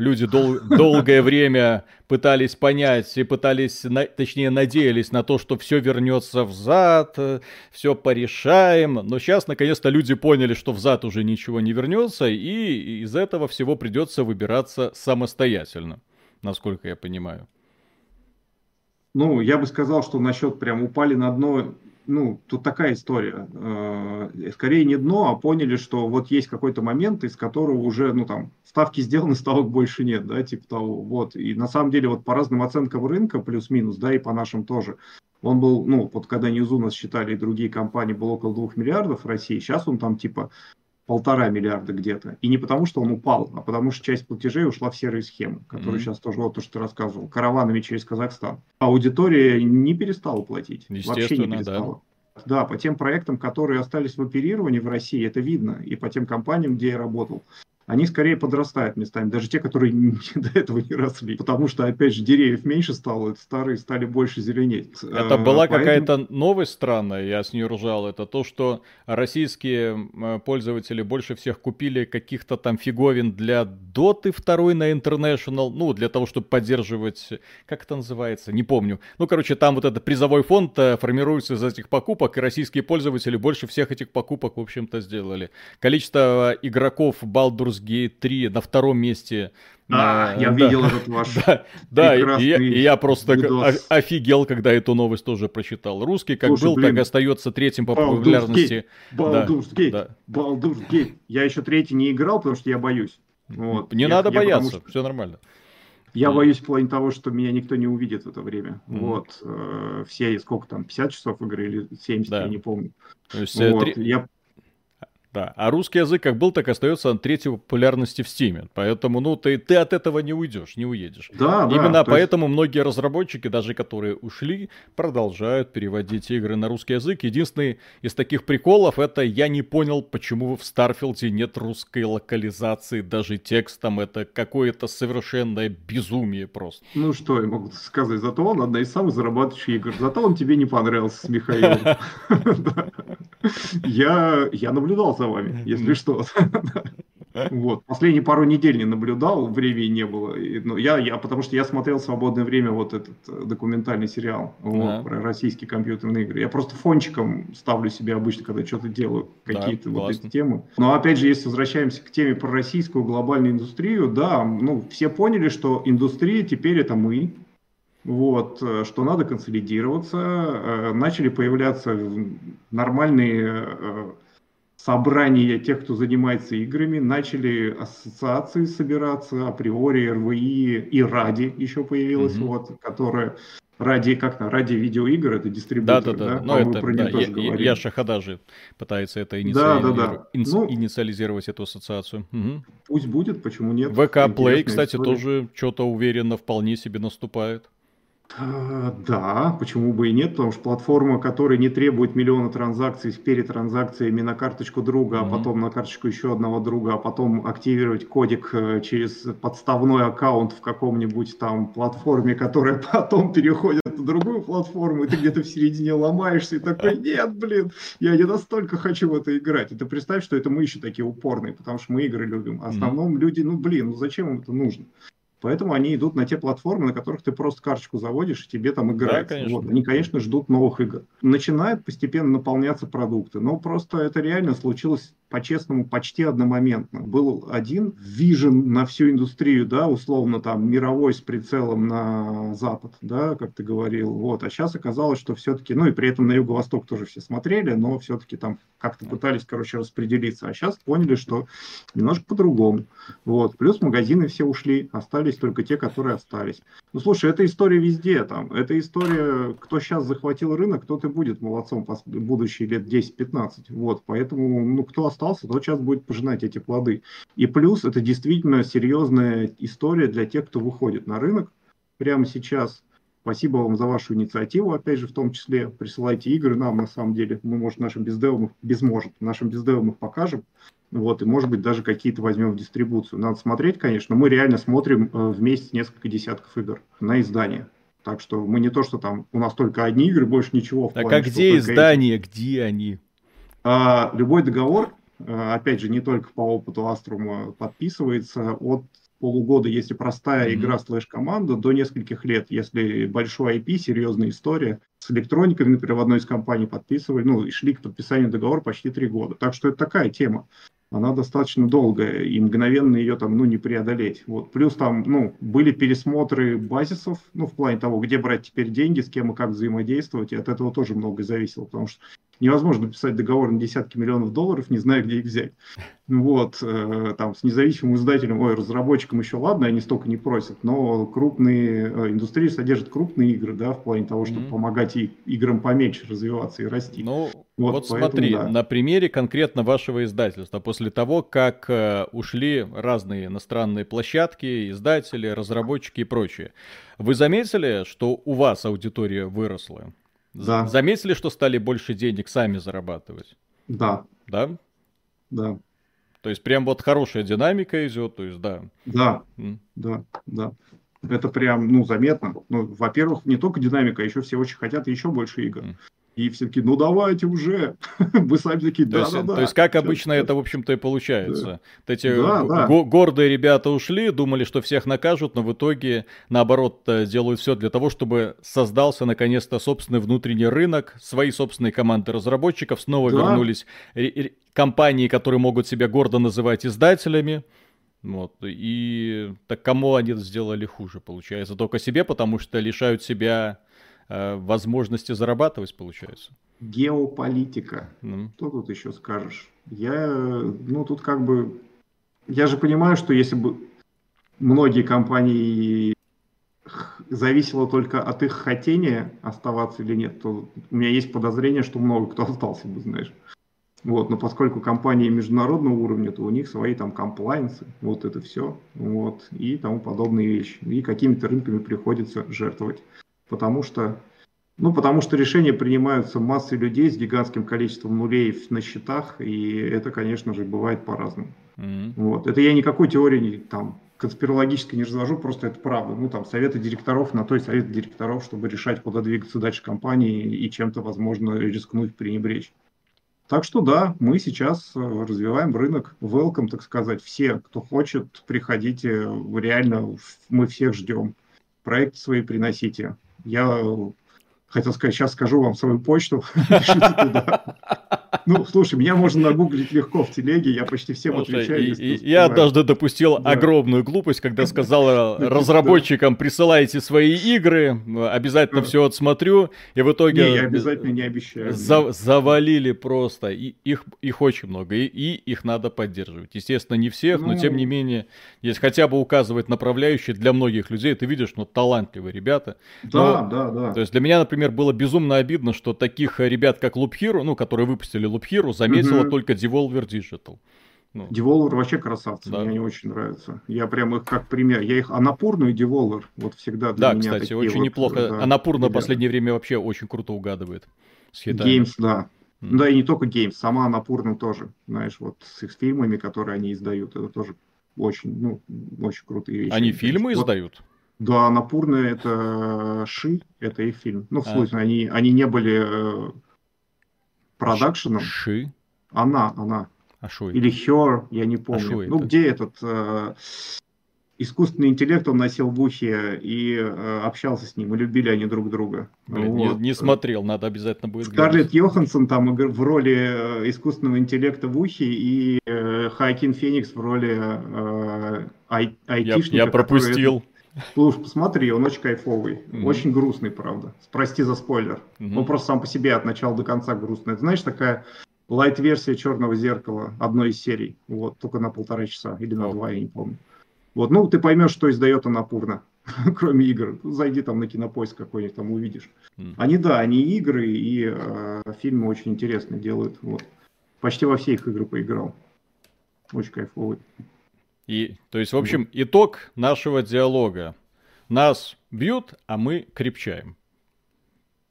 люди дол- долгое время пытались понять и пытались, на, точнее, надеялись на то, что все вернется взад, все порешаем. Но сейчас, наконец-то, люди поняли, что взад уже ничего не вернется, и из этого всего придется выбираться самостоятельно, насколько я понимаю. Ну, я бы сказал, что насчет прям упали на дно ну, тут такая история. Э, скорее не дно, а поняли, что вот есть какой-то момент, из которого уже, ну, там, ставки сделаны, ставок больше нет, да, типа того. Вот. И на самом деле вот по разным оценкам рынка, плюс-минус, да, и по нашим тоже, он был, ну, вот когда Ньюзу нас считали и другие компании, был около двух миллиардов в России, сейчас он там типа полтора миллиарда где-то. И не потому, что он упал, а потому что часть платежей ушла в серые схемы, которые mm-hmm. сейчас тоже, вот то, что ты рассказывал, караванами через Казахстан. Аудитория не перестала платить. Вообще не перестала. Да. да, по тем проектам, которые остались в оперировании в России, это видно. И по тем компаниям, где я работал они скорее подрастают местами, даже те, которые до этого не росли. Потому что, опять же, деревьев меньше стало, старые стали больше зеленеть. Это э, была Поэтому... какая-то новость странная, я с нее ржал. Это то, что российские э, пользователи больше всех купили каких-то там фиговин для доты второй на International, ну, для того, чтобы поддерживать, как это называется, не помню. Ну, короче, там вот этот призовой фонд э, формируется из этих покупок, и российские пользователи больше всех этих покупок, в общем-то, сделали. Количество игроков Baldur's Gate 3 на втором месте. А, на... я да. видел этот ваш Да, да и, я, и я просто видос. офигел, когда эту новость тоже прочитал. Русский как Слушай, был, блин, так остается третьим по Baldur's популярности. Baldur's Gate, да, Baldur's Gate. Я еще третий не играл, потому что я боюсь. Вот. Не я, надо я бояться, что... все нормально. Я боюсь в плане того, что меня никто не увидит в это время. Mm-hmm. Вот. Э, все, сколько там, 50 часов игры или 70, да. я не помню. То есть, э, вот. 3... Я да, а русский язык как был, так остается на третьей популярности в Стиме. Поэтому, ну, ты, ты от этого не уйдешь, не уедешь. Да, Именно да, поэтому есть... многие разработчики, даже которые ушли, продолжают переводить игры на русский язык. Единственный из таких приколов, это я не понял, почему в Старфилде нет русской локализации, даже текстом. Это какое-то совершенное безумие просто. Ну, что я могу сказать, зато он одна из самых зарабатывающих игр. Зато он тебе не понравился с Михаилом. Я наблюдал за вами, если что. Вот. Последние пару недель не наблюдал, времени не было. Но я, я, потому что я смотрел в свободное время вот этот э, документальный сериал вот, да. про российские компьютерные игры. Я просто фончиком ставлю себе обычно, когда что-то делаю, какие-то да, вот эти темы. Но опять же, если возвращаемся к теме про российскую глобальную индустрию, да, ну, все поняли, что индустрия теперь это мы, вот, э, что надо консолидироваться, э, начали появляться нормальные собрания тех, кто занимается играми, начали ассоциации собираться, априори РВИ и Ради еще появилась, mm-hmm. вот, которая ради как на ради видеоигр это дистрибьютор, да, да, да. да? Но это, про да, я, я Шахада же пытается это инициализировать, да, да, да. Ну, инициализировать эту ассоциацию. Угу. Пусть будет, почему нет? ВК Play, кстати, история. тоже что-то уверенно вполне себе наступает. А, да, почему бы и нет, потому что платформа, которая не требует миллиона транзакций перед транзакциями на карточку друга, mm-hmm. а потом на карточку еще одного друга, а потом активировать кодик э, через подставной аккаунт в каком-нибудь там платформе, которая потом переходит на другую платформу, и ты где-то в середине ломаешься и такой, нет, блин, я не настолько хочу в это играть. И ты представь, что это мы еще такие упорные, потому что мы игры любим. А в основном mm-hmm. люди, ну блин, ну зачем им это нужно? Поэтому они идут на те платформы, на которых ты просто карточку заводишь, и тебе там играют. Да, конечно. Вот. Они, конечно, ждут новых игр. Начинают постепенно наполняться продукты, но просто это реально случилось по-честному, почти одномоментно. Был один вижен на всю индустрию, да, условно там мировой с прицелом на Запад, да, как ты говорил. Вот. А сейчас оказалось, что все-таки, ну и при этом на Юго-Восток тоже все смотрели, но все-таки там как-то пытались, короче, распределиться. А сейчас поняли, что немножко по-другому. Вот. Плюс магазины все ушли, остались только те, которые остались. Ну, слушай, это история везде там. Это история, кто сейчас захватил рынок, тот и будет молодцом будущие лет 10-15. Вот. Поэтому, ну, кто остался остался, тот сейчас будет пожинать эти плоды. И плюс это действительно серьезная история для тех, кто выходит на рынок прямо сейчас. Спасибо вам за вашу инициативу, опять же, в том числе. Присылайте игры нам, на самом деле. Мы, может, нашим бездевам, без может, нашим бездевам их покажем. Вот, и, может быть, даже какие-то возьмем в дистрибуцию. Надо смотреть, конечно. Мы реально смотрим э, в месяц несколько десятков игр на издание. Так что мы не то, что там у нас только одни игры, больше ничего. Так плане, а где издания, эти... где они? А, любой договор опять же, не только по опыту Аструма подписывается от полугода, если простая mm-hmm. игра слэш-команда, до нескольких лет, если большой IP, серьезная история. С электроникой, например, в одной из компаний подписывали, ну, и шли к подписанию договора почти три года. Так что это такая тема она достаточно долгая, и мгновенно ее там, ну, не преодолеть. Вот. Плюс там, ну, были пересмотры базисов, ну, в плане того, где брать теперь деньги, с кем и как взаимодействовать, и от этого тоже многое зависело, потому что невозможно писать договор на десятки миллионов долларов, не зная, где их взять. Вот, э, там, с независимым издателем, ой, разработчикам еще ладно, они столько не просят, но крупные, э, индустрия содержит крупные игры, да, в плане того, чтобы mm-hmm. помогать и играм поменьше развиваться и расти. Ну, вот, вот поэтому, смотри, да. на примере конкретно вашего издательства, после того, как э, ушли разные иностранные площадки, издатели, разработчики и прочее, вы заметили, что у вас аудитория выросла? Да. Заметили, что стали больше денег сами зарабатывать? Да. Да? Да. То есть прям вот хорошая динамика идет, то есть да. Да, mm. да, да. Это прям, ну, заметно. Ну, во-первых, не только динамика, а еще все очень хотят еще больше игр. Mm. И все таки ну давайте уже. Вы сами такие, да, да, да. То есть, как обычно это, в общем-то, и получается. Да. Эти да, да. гордые ребята ушли, думали, что всех накажут, но в итоге, наоборот, э, делают все для того, чтобы создался, наконец-то, собственный внутренний рынок, свои собственные команды разработчиков, снова да. вернулись компании, которые могут себя гордо называть издателями. Вот. И так кому они сделали хуже, получается? Только себе, потому что лишают себя возможности зарабатывать, получается. Геополитика. Mm. Что тут еще скажешь? Я, ну, тут как бы... Я же понимаю, что если бы многие компании зависело только от их хотения оставаться или нет, то у меня есть подозрение, что много кто остался бы, знаешь. Вот, но поскольку компании международного уровня, то у них свои там комплайенсы, вот это все, вот, и тому подобные вещи. И какими-то рынками приходится жертвовать потому что, ну, потому что решения принимаются массой людей с гигантским количеством нулей на счетах, и это, конечно же, бывает по-разному. Mm-hmm. Вот. Это я никакой теории там конспирологически не развожу, просто это правда. Ну, там, советы директоров на той совет директоров, чтобы решать, куда двигаться дальше компании и чем-то, возможно, рискнуть, пренебречь. Так что да, мы сейчас э, развиваем рынок. Welcome, так сказать. Все, кто хочет, приходите. Реально, мы всех ждем. Проекты свои приносите. Я хотел сказать, сейчас скажу вам свою почту, пишите туда. Ну, слушай, меня можно нагуглить легко в телеге, я почти всем слушай, отвечаю. И, и, я однажды допустил да. огромную глупость, когда сказал разработчикам, присылайте свои игры, обязательно все отсмотрю, и в итоге... Не, я обязательно не обещаю. За, завалили просто, и их, их очень много, и, и их надо поддерживать. Естественно, не всех, ну... но тем не менее, есть хотя бы указывать направляющие для многих людей, ты видишь, ну, талантливые ребята. Да, но, да, да. То есть для меня, например, было безумно обидно, что таких ребят, как Hero, ну, которые выпустили Loop Hero заметила угу. только Devolver Digital. Ну. Devolver вообще красавцы, да. мне они очень нравятся. Я прям их как пример. Я их Анапурну и Devolver вот всегда для да, меня кстати, очень вот, неплохо. Да, Анапурна в последнее время вообще очень круто угадывает с Games, да. Mm. Да, и не только Games, сама Анапурна тоже, знаешь, вот с их фильмами, которые они издают, это тоже очень, ну, очень крутые вещи. Они фильмы вот, издают? Да, Анапурна это Ши, это их фильм. Ну, в а. смысле, они, они не были э, продакшеном. Ши? Она, она. А шо Или Хер, я не помню. А ну, где этот э, искусственный интеллект он носил в ухе и э, общался с ним, и любили они друг друга. Блин, вот. не, не смотрел, надо обязательно будет Скарлетт Йоханссон там в роли э, искусственного интеллекта в ухе, и э, Хайкин Феникс в роли э, ай, айтишника. Я, я пропустил. Слушай, посмотри, он очень кайфовый. Mm-hmm. Очень грустный, правда. Прости за спойлер. Mm-hmm. Он просто сам по себе от начала до конца грустный. Это, знаешь, такая лайт-версия черного зеркала одной из серий. Вот, только на полтора часа или на oh. два, я не помню. Вот, ну, ты поймешь, что издает Анапурна, кроме игр. Зайди там на кинопоиск какой-нибудь, там увидишь. Mm. Они, да, они игры и э, фильмы очень интересные делают. Вот. Почти во все их игры поиграл. Очень кайфовый. И, то есть, в общем, итог нашего диалога. Нас бьют, а мы крепчаем.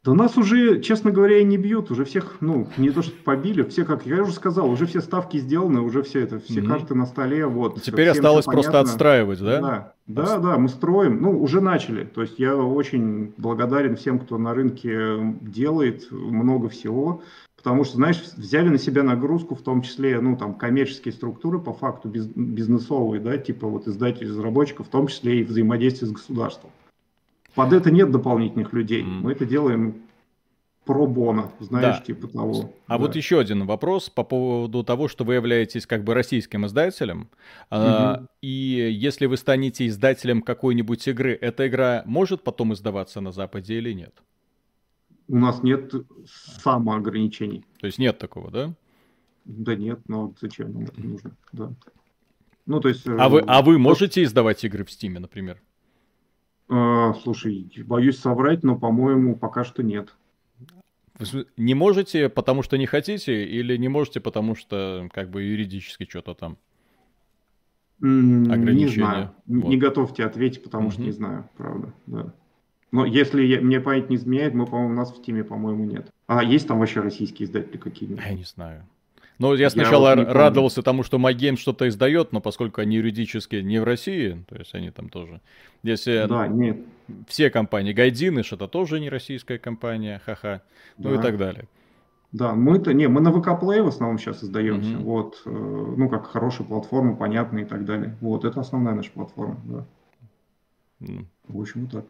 Да нас уже, честно говоря, и не бьют, уже всех, ну, не то что побили, все, как я уже сказал, уже все ставки сделаны, уже все это, все mm-hmm. карты на столе, вот. Теперь осталось просто отстраивать, да? Да, да, да, мы строим, ну, уже начали, то есть я очень благодарен всем, кто на рынке делает много всего, Потому что, знаешь, взяли на себя нагрузку, в том числе, ну, там, коммерческие структуры, по факту, бизнесовые, да, типа вот издателей, разработчиков, в том числе и взаимодействие с государством. Под это нет дополнительных людей. Mm. Мы это делаем пробона, знаешь, да. типа того. А да. вот еще один вопрос по поводу того, что вы являетесь как бы российским издателем. Угу. А, и если вы станете издателем какой-нибудь игры, эта игра может потом издаваться на Западе или нет? У нас нет самоограничений. То есть нет такого, да? Да нет, но зачем нам это нужно, да. Ну, то есть... А вы, а вы э, можете издавать игры в Стиме, например? Э, слушай, боюсь соврать, но, по-моему, пока что нет. Не можете, потому что не хотите, или не можете, потому что как бы юридически что-то там? Ограничения. Не знаю. Вот. Не готов тебе ответить, потому угу. что не знаю, правда. Да. Но если я, мне память не изменяет, мы, по-моему, у нас в Тиме, по-моему, нет. А есть там вообще российские издатели какие-нибудь? Я не знаю. Ну, я сначала я вот радовался тому, что MyGame что-то издает, но поскольку они юридически не в России, то есть они там тоже. Если да, нет. все компании, Гайдиныш это тоже не российская компания, ха-ха, ну да. и так далее. Да, мы-то, не, мы на ВК Play в основном сейчас издаемся, mm вот, э, ну, как хорошая платформа, понятная и так далее. Вот, это основная наша платформа, да. Mm. В общем, вот так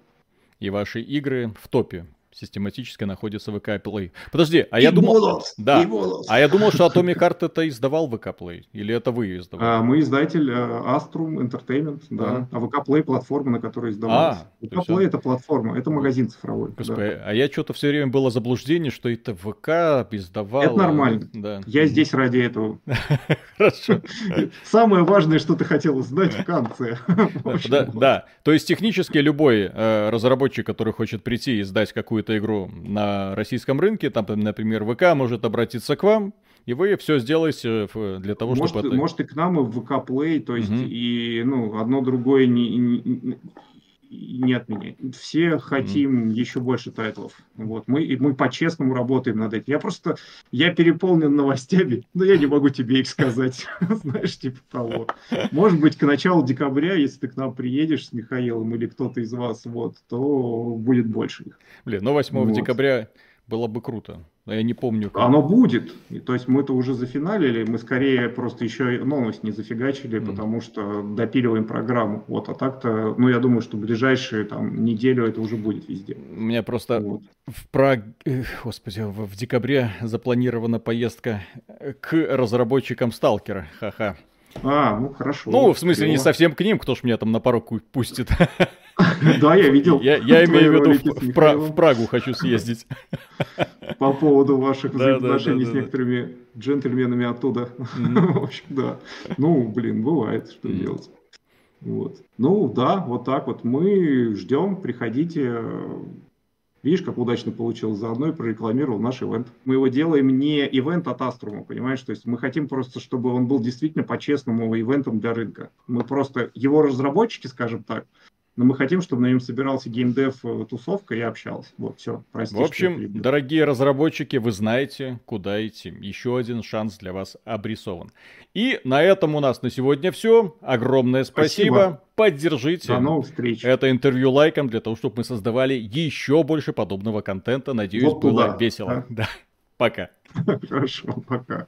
и ваши игры в топе систематически находится в ВК Play. Подожди, а и я думал... Бонус, да, а я думал, что Atomic Heart это издавал ВК Play, или это вы издавали? А, мы издатель uh, Astrum Entertainment, да, а, а ВК Play платформа, на которой издавалась. А, ВК Play это платформа, это магазин цифровой. Господи, да. а я что-то все время было заблуждение, что это ВК издавал. Это нормально, да. я здесь ради этого. Хорошо. Самое важное, что ты хотел узнать в конце. Да, то есть технически любой э, разработчик, который хочет прийти и издать какую-то какую-то игру на российском рынке, там, например, ВК может обратиться к вам, и вы все сделаете для того, может, чтобы... Это... Может, и к нам, и в ВК Play, то есть, угу. и, ну, одно другое не, не, не отменять. Все хотим mm. еще больше тайтлов. Вот. Мы, мы по-честному работаем над этим. Я просто, я переполнен новостями, но я не могу тебе их сказать. Знаешь, типа того. Может быть, к началу декабря, если ты к нам приедешь с Михаилом или кто-то из вас, вот, то будет больше их. Блин, ну 8 вот. декабря было бы круто. Но я не помню. Как. Оно будет. И, то есть мы-то уже зафиналили, мы скорее просто еще новость не зафигачили, mm. потому что допиливаем программу. Вот, а так-то, ну, я думаю, что в ближайшие там неделю это уже будет везде. У меня просто вот. в Праг... Господи, в декабре запланирована поездка к разработчикам Сталкера. Ха-ха. А, ну хорошо. Ну, в смысле, не совсем к ним, кто ж меня там на порог пустит. Да, я видел. Я, я имею в виду в Прагу хочу съездить. По поводу ваших взаимоотношений с некоторыми джентльменами оттуда. В общем, да. Ну, блин, бывает, что делать. Вот. Ну, да, вот так вот. Мы ждем, приходите. Видишь, как удачно получилось, заодно и прорекламировал наш ивент. Мы его делаем не ивент от Аструма, понимаешь? То есть мы хотим просто, чтобы он был действительно по-честному ивентом для рынка. Мы просто, его разработчики, скажем так, но мы хотим, чтобы на нем собирался геймдев э, тусовка и общался. Вот, все, простите. В общем, дорогие разработчики, вы знаете, куда идти. Еще один шанс для вас обрисован. И на этом у нас на сегодня все. Огромное спасибо. спасибо. Поддержите До новых встреч. это интервью лайком для того, чтобы мы создавали еще больше подобного контента. Надеюсь, вот было весело. А? Да. Пока. Хорошо, пока.